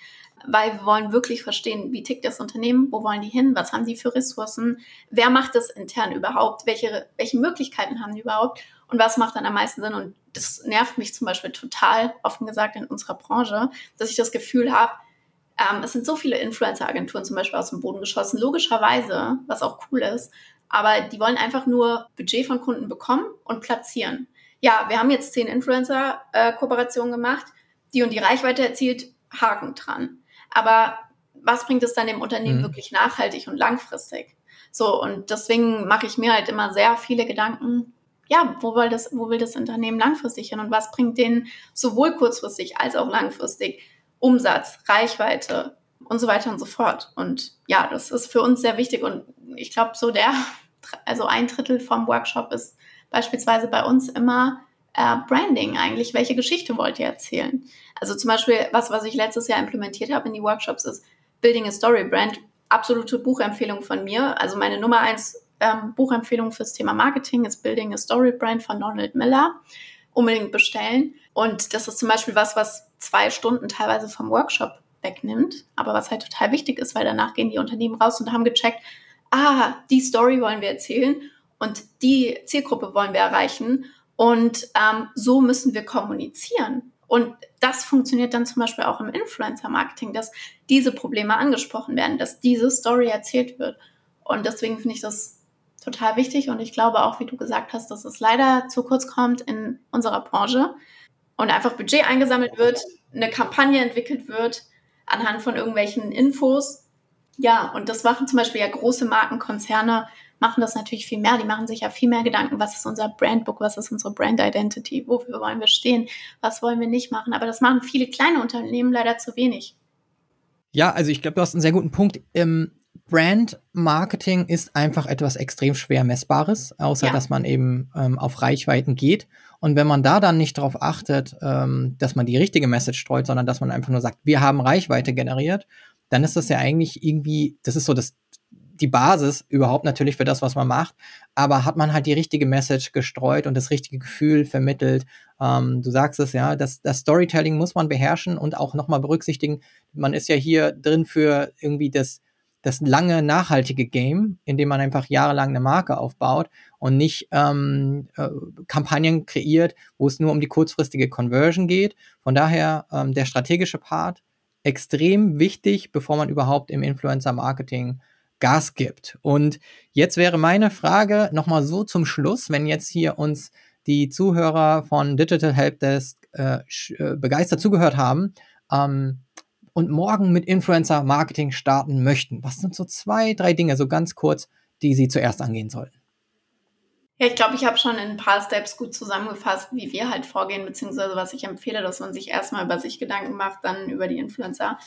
weil wir wollen wirklich verstehen, wie tickt das Unternehmen, wo wollen die hin, was haben die für Ressourcen, wer macht das intern überhaupt, welche, welche Möglichkeiten haben die überhaupt und was macht dann am meisten Sinn. Und das nervt mich zum Beispiel total, offen gesagt, in unserer Branche, dass ich das Gefühl habe, ähm, es sind so viele Influencer-Agenturen zum Beispiel aus dem Boden geschossen, logischerweise, was auch cool ist, aber die wollen einfach nur Budget von Kunden bekommen und platzieren. Ja, wir haben jetzt zehn Influencer-Kooperationen gemacht, die und die Reichweite erzielt, Haken dran. Aber was bringt es dann dem Unternehmen mhm. wirklich nachhaltig und langfristig? So, und deswegen mache ich mir halt immer sehr viele Gedanken, ja, wo will das, wo will das Unternehmen langfristig hin und was bringt denen sowohl kurzfristig als auch langfristig Umsatz, Reichweite und so weiter und so fort. Und ja, das ist für uns sehr wichtig und ich glaube, so der, also ein Drittel vom Workshop ist beispielsweise bei uns immer äh, Branding eigentlich. Welche Geschichte wollt ihr erzählen? Also zum Beispiel, was, was ich letztes Jahr implementiert habe in die Workshops, ist Building a Story Brand. Absolute Buchempfehlung von mir. Also meine Nummer eins ähm, Buchempfehlung fürs Thema Marketing ist Building a Story Brand von Donald Miller. Unbedingt bestellen. Und das ist zum Beispiel was, was zwei Stunden teilweise vom Workshop wegnimmt, aber was halt total wichtig ist, weil danach gehen die Unternehmen raus und haben gecheckt, ah, die Story wollen wir erzählen und die Zielgruppe wollen wir erreichen Und ähm, so müssen wir kommunizieren. Und das funktioniert dann zum Beispiel auch im Influencer-Marketing, dass diese Probleme angesprochen werden, dass diese Story erzählt wird. Und deswegen finde ich das total wichtig. Und ich glaube auch, wie du gesagt hast, dass es leider zu kurz kommt in unserer Branche und einfach Budget eingesammelt wird, eine Kampagne entwickelt wird anhand von irgendwelchen Infos. Ja, und das machen zum Beispiel ja große Markenkonzerne, machen das natürlich viel mehr. Die machen sich ja viel mehr Gedanken, was ist unser Brandbook, was ist unsere Brand Identity, wofür wollen wir stehen, was wollen wir nicht machen. Aber das machen viele kleine Unternehmen leider zu wenig. Ja, also ich glaube, du hast einen sehr guten Punkt. Ähm, Brand Marketing ist einfach etwas extrem schwer messbares, außer ja. dass man eben ähm, auf Reichweiten geht. Und wenn man da dann nicht darauf achtet, ähm, dass man die richtige Message streut, sondern dass man einfach nur sagt, wir haben Reichweite generiert, dann ist das ja eigentlich irgendwie, das ist so das, die Basis überhaupt natürlich für das, was man macht. Aber hat man halt die richtige Message gestreut und das richtige Gefühl vermittelt. Ähm, du sagst es ja, das, das Storytelling muss man beherrschen und auch nochmal berücksichtigen. Man ist ja hier drin für irgendwie das, das lange, nachhaltige Game, in dem man einfach jahrelang eine Marke aufbaut und nicht ähm, äh, Kampagnen kreiert, wo es nur um die kurzfristige Conversion geht. Von daher ähm, der strategische Part extrem wichtig, bevor man überhaupt im Influencer-Marketing Gas gibt. Und jetzt wäre meine Frage nochmal so zum Schluss, wenn jetzt hier uns die Zuhörer von Digital Helpdesk äh, äh, begeistert zugehört haben ähm, und morgen mit Influencer Marketing starten möchten. Was sind so zwei, drei Dinge, so ganz kurz, die sie zuerst angehen sollten? Ja, ich glaube, ich habe schon in ein paar Steps gut zusammengefasst, wie wir halt vorgehen, beziehungsweise was ich empfehle, dass man sich erstmal über sich Gedanken macht, dann über die Influencer.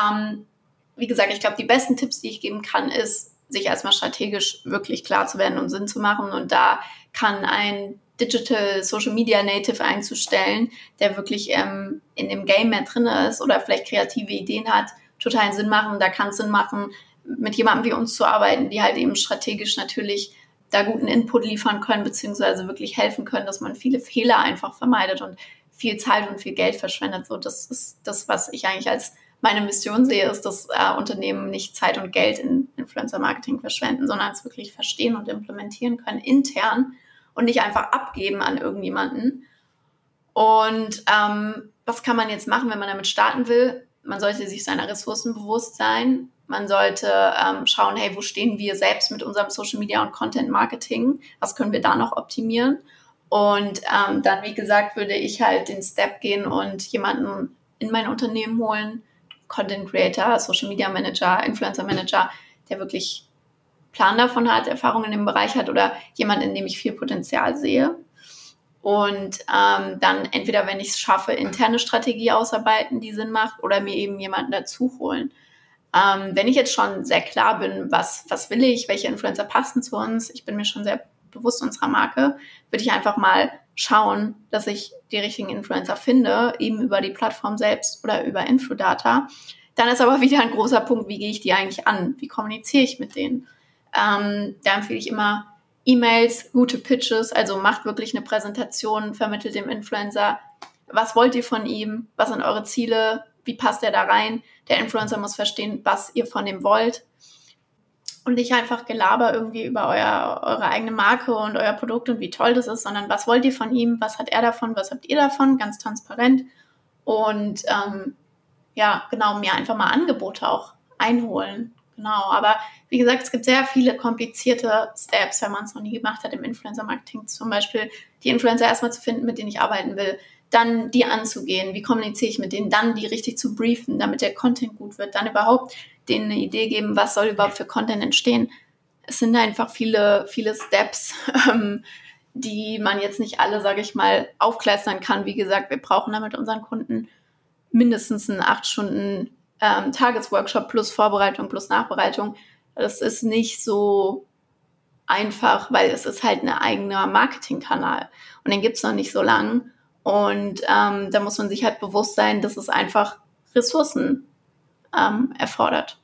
Ähm, wie gesagt, ich glaube, die besten Tipps, die ich geben kann, ist, sich erstmal strategisch wirklich klar zu werden und Sinn zu machen. Und da kann ein Digital Social Media Native einzustellen, der wirklich ähm, in dem Game mehr drin ist oder vielleicht kreative Ideen hat, totalen Sinn machen. Da kann es Sinn machen, mit jemandem wie uns zu arbeiten, die halt eben strategisch natürlich da guten Input liefern können, beziehungsweise wirklich helfen können, dass man viele Fehler einfach vermeidet und viel Zeit und viel Geld verschwendet. So, das ist das, was ich eigentlich als meine Mission sehe, ist, dass äh, Unternehmen nicht Zeit und Geld in Influencer-Marketing verschwenden, sondern es wirklich verstehen und implementieren können intern und nicht einfach abgeben an irgendjemanden. Und ähm, was kann man jetzt machen, wenn man damit starten will? Man sollte sich seiner Ressourcen bewusst sein. Man sollte ähm, schauen, hey, wo stehen wir selbst mit unserem Social Media und Content Marketing? Was können wir da noch optimieren? Und ähm, dann, wie gesagt, würde ich halt den Step gehen und jemanden in mein Unternehmen holen, Content Creator, Social Media Manager, Influencer Manager, der wirklich Plan davon hat, Erfahrung in dem Bereich hat oder jemand, in dem ich viel Potenzial sehe. Und ähm, dann entweder, wenn ich es schaffe, interne Strategie ausarbeiten, die Sinn macht, oder mir eben jemanden dazu holen. Ähm, wenn ich jetzt schon sehr klar bin, was, was will ich, welche Influencer passen zu uns, ich bin mir schon sehr bewusst unserer Marke, würde ich einfach mal schauen, dass ich die richtigen Influencer finde, eben über die Plattform selbst oder über Infodata. Dann ist aber wieder ein großer Punkt, wie gehe ich die eigentlich an? Wie kommuniziere ich mit denen? Ähm, da empfehle ich immer E-Mails, gute Pitches, also macht wirklich eine Präsentation, vermittelt dem Influencer, was wollt ihr von ihm, was sind eure Ziele, wie passt er da rein? Der Influencer muss verstehen, was ihr von ihm wollt und nicht einfach Gelaber irgendwie über euer, eure eigene Marke und euer Produkt und wie toll das ist, sondern was wollt ihr von ihm, was hat er davon, was habt ihr davon, ganz transparent. Und ähm, ja, genau, mir einfach mal Angebote auch einholen. Genau, aber wie gesagt, es gibt sehr viele komplizierte Steps, wenn man es noch nie gemacht hat im Influencer-Marketing. Zum Beispiel die Influencer erstmal zu finden, mit denen ich arbeiten will, dann die anzugehen, wie kommuniziere ich mit denen, dann die richtig zu briefen, damit der Content gut wird, dann überhaupt denen eine Idee geben, was soll überhaupt für Content entstehen. Es sind einfach viele, viele Steps, ähm, die man jetzt nicht alle, sage ich mal, aufkleistern kann. Wie gesagt, wir brauchen da mit unseren Kunden mindestens einen acht Stunden ähm, Tagesworkshop plus Vorbereitung plus Nachbereitung. Das ist nicht so einfach, weil es ist halt ein eigener Marketingkanal und den gibt es noch nicht so lang. Und ähm, da muss man sich halt bewusst sein, dass es einfach Ressourcen ähm, erfordert.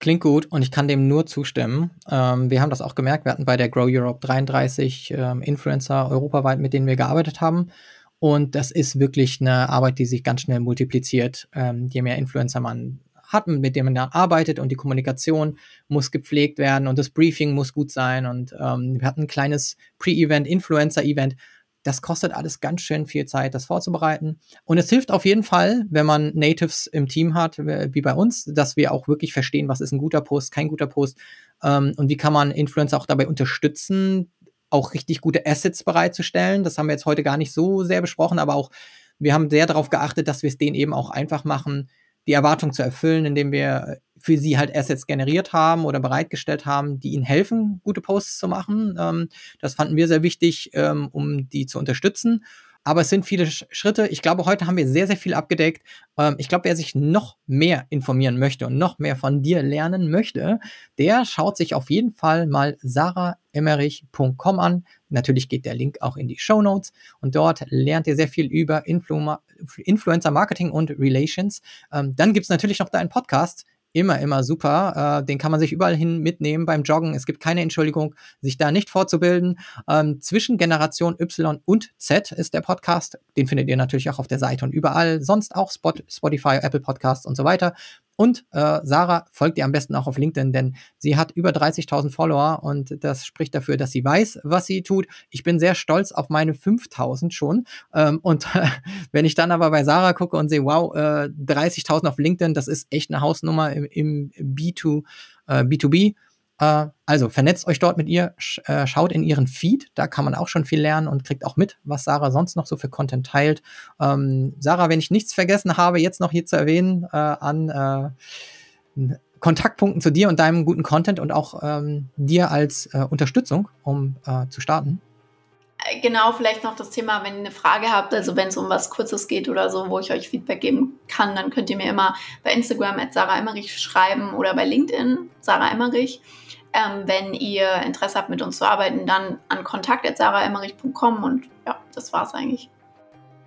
Klingt gut und ich kann dem nur zustimmen. Ähm, wir haben das auch gemerkt. Wir hatten bei der Grow Europe 33 ähm, Influencer europaweit, mit denen wir gearbeitet haben. Und das ist wirklich eine Arbeit, die sich ganz schnell multipliziert. Ähm, je mehr Influencer man hat, mit denen man da arbeitet und die Kommunikation muss gepflegt werden und das Briefing muss gut sein. Und ähm, wir hatten ein kleines Pre-Event, Influencer-Event das kostet alles ganz schön viel Zeit, das vorzubereiten. Und es hilft auf jeden Fall, wenn man Natives im Team hat, wie bei uns, dass wir auch wirklich verstehen, was ist ein guter Post, kein guter Post ähm, und wie kann man Influencer auch dabei unterstützen, auch richtig gute Assets bereitzustellen. Das haben wir jetzt heute gar nicht so sehr besprochen, aber auch wir haben sehr darauf geachtet, dass wir es denen eben auch einfach machen, die Erwartung zu erfüllen, indem wir für sie halt Assets generiert haben oder bereitgestellt haben, die ihnen helfen, gute Posts zu machen. Ähm, das fanden wir sehr wichtig, ähm, um die zu unterstützen. Aber es sind viele Schritte. Ich glaube, heute haben wir sehr, sehr viel abgedeckt. Ähm, ich glaube, wer sich noch mehr informieren möchte und noch mehr von dir lernen möchte, der schaut sich auf jeden Fall mal saraemmerich.com an. Natürlich geht der Link auch in die Show Notes und dort lernt ihr sehr viel über Influ Influencer Marketing und Relations. Ähm, dann gibt es natürlich noch deinen Podcast immer, immer super. Äh, den kann man sich überall hin mitnehmen beim Joggen. Es gibt keine Entschuldigung, sich da nicht fortzubilden. Ähm, zwischen Generation Y und Z ist der Podcast. Den findet ihr natürlich auch auf der Seite und überall. Sonst auch Spot, Spotify, Apple Podcasts und so weiter. Und äh, Sarah folgt ihr am besten auch auf LinkedIn, denn sie hat über 30.000 Follower und das spricht dafür, dass sie weiß, was sie tut. Ich bin sehr stolz auf meine 5.000 schon. Ähm, und äh, wenn ich dann aber bei Sarah gucke und sehe, wow, äh, 30.000 auf LinkedIn, das ist echt eine Hausnummer im, im B2, äh, B2B. Äh, also vernetzt euch dort mit ihr, äh, schaut in ihren Feed, da kann man auch schon viel lernen und kriegt auch mit, was Sarah sonst noch so für Content teilt. Ähm, Sarah, wenn ich nichts vergessen habe, jetzt noch hier zu erwähnen äh, an äh, Kontaktpunkten zu dir und deinem guten Content und auch ähm, dir als äh, Unterstützung, um äh, zu starten. Genau, vielleicht noch das Thema, wenn ihr eine Frage habt, also wenn es um was Kurzes geht oder so, wo ich euch Feedback geben kann, dann könnt ihr mir immer bei Instagram at Sarah Emmerich schreiben oder bei LinkedIn Sarah Emmerich. Ähm, wenn ihr Interesse habt, mit uns zu arbeiten, dann an kontakt.saraemmerich.com und ja, das war's eigentlich.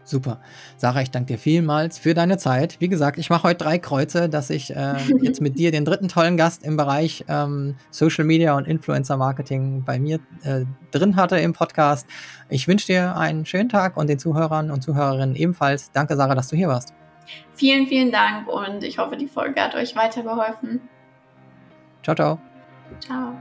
Super. Sarah, ich danke dir vielmals für deine Zeit. Wie gesagt, ich mache heute drei Kreuze, dass ich äh, jetzt mit dir den dritten tollen Gast im Bereich ähm, Social Media und Influencer Marketing bei mir äh, drin hatte im Podcast. Ich wünsche dir einen schönen Tag und den Zuhörern und Zuhörerinnen ebenfalls. Danke, Sarah, dass du hier warst. Vielen, vielen Dank und ich hoffe, die Folge hat euch weitergeholfen. Ciao, ciao. Ciao.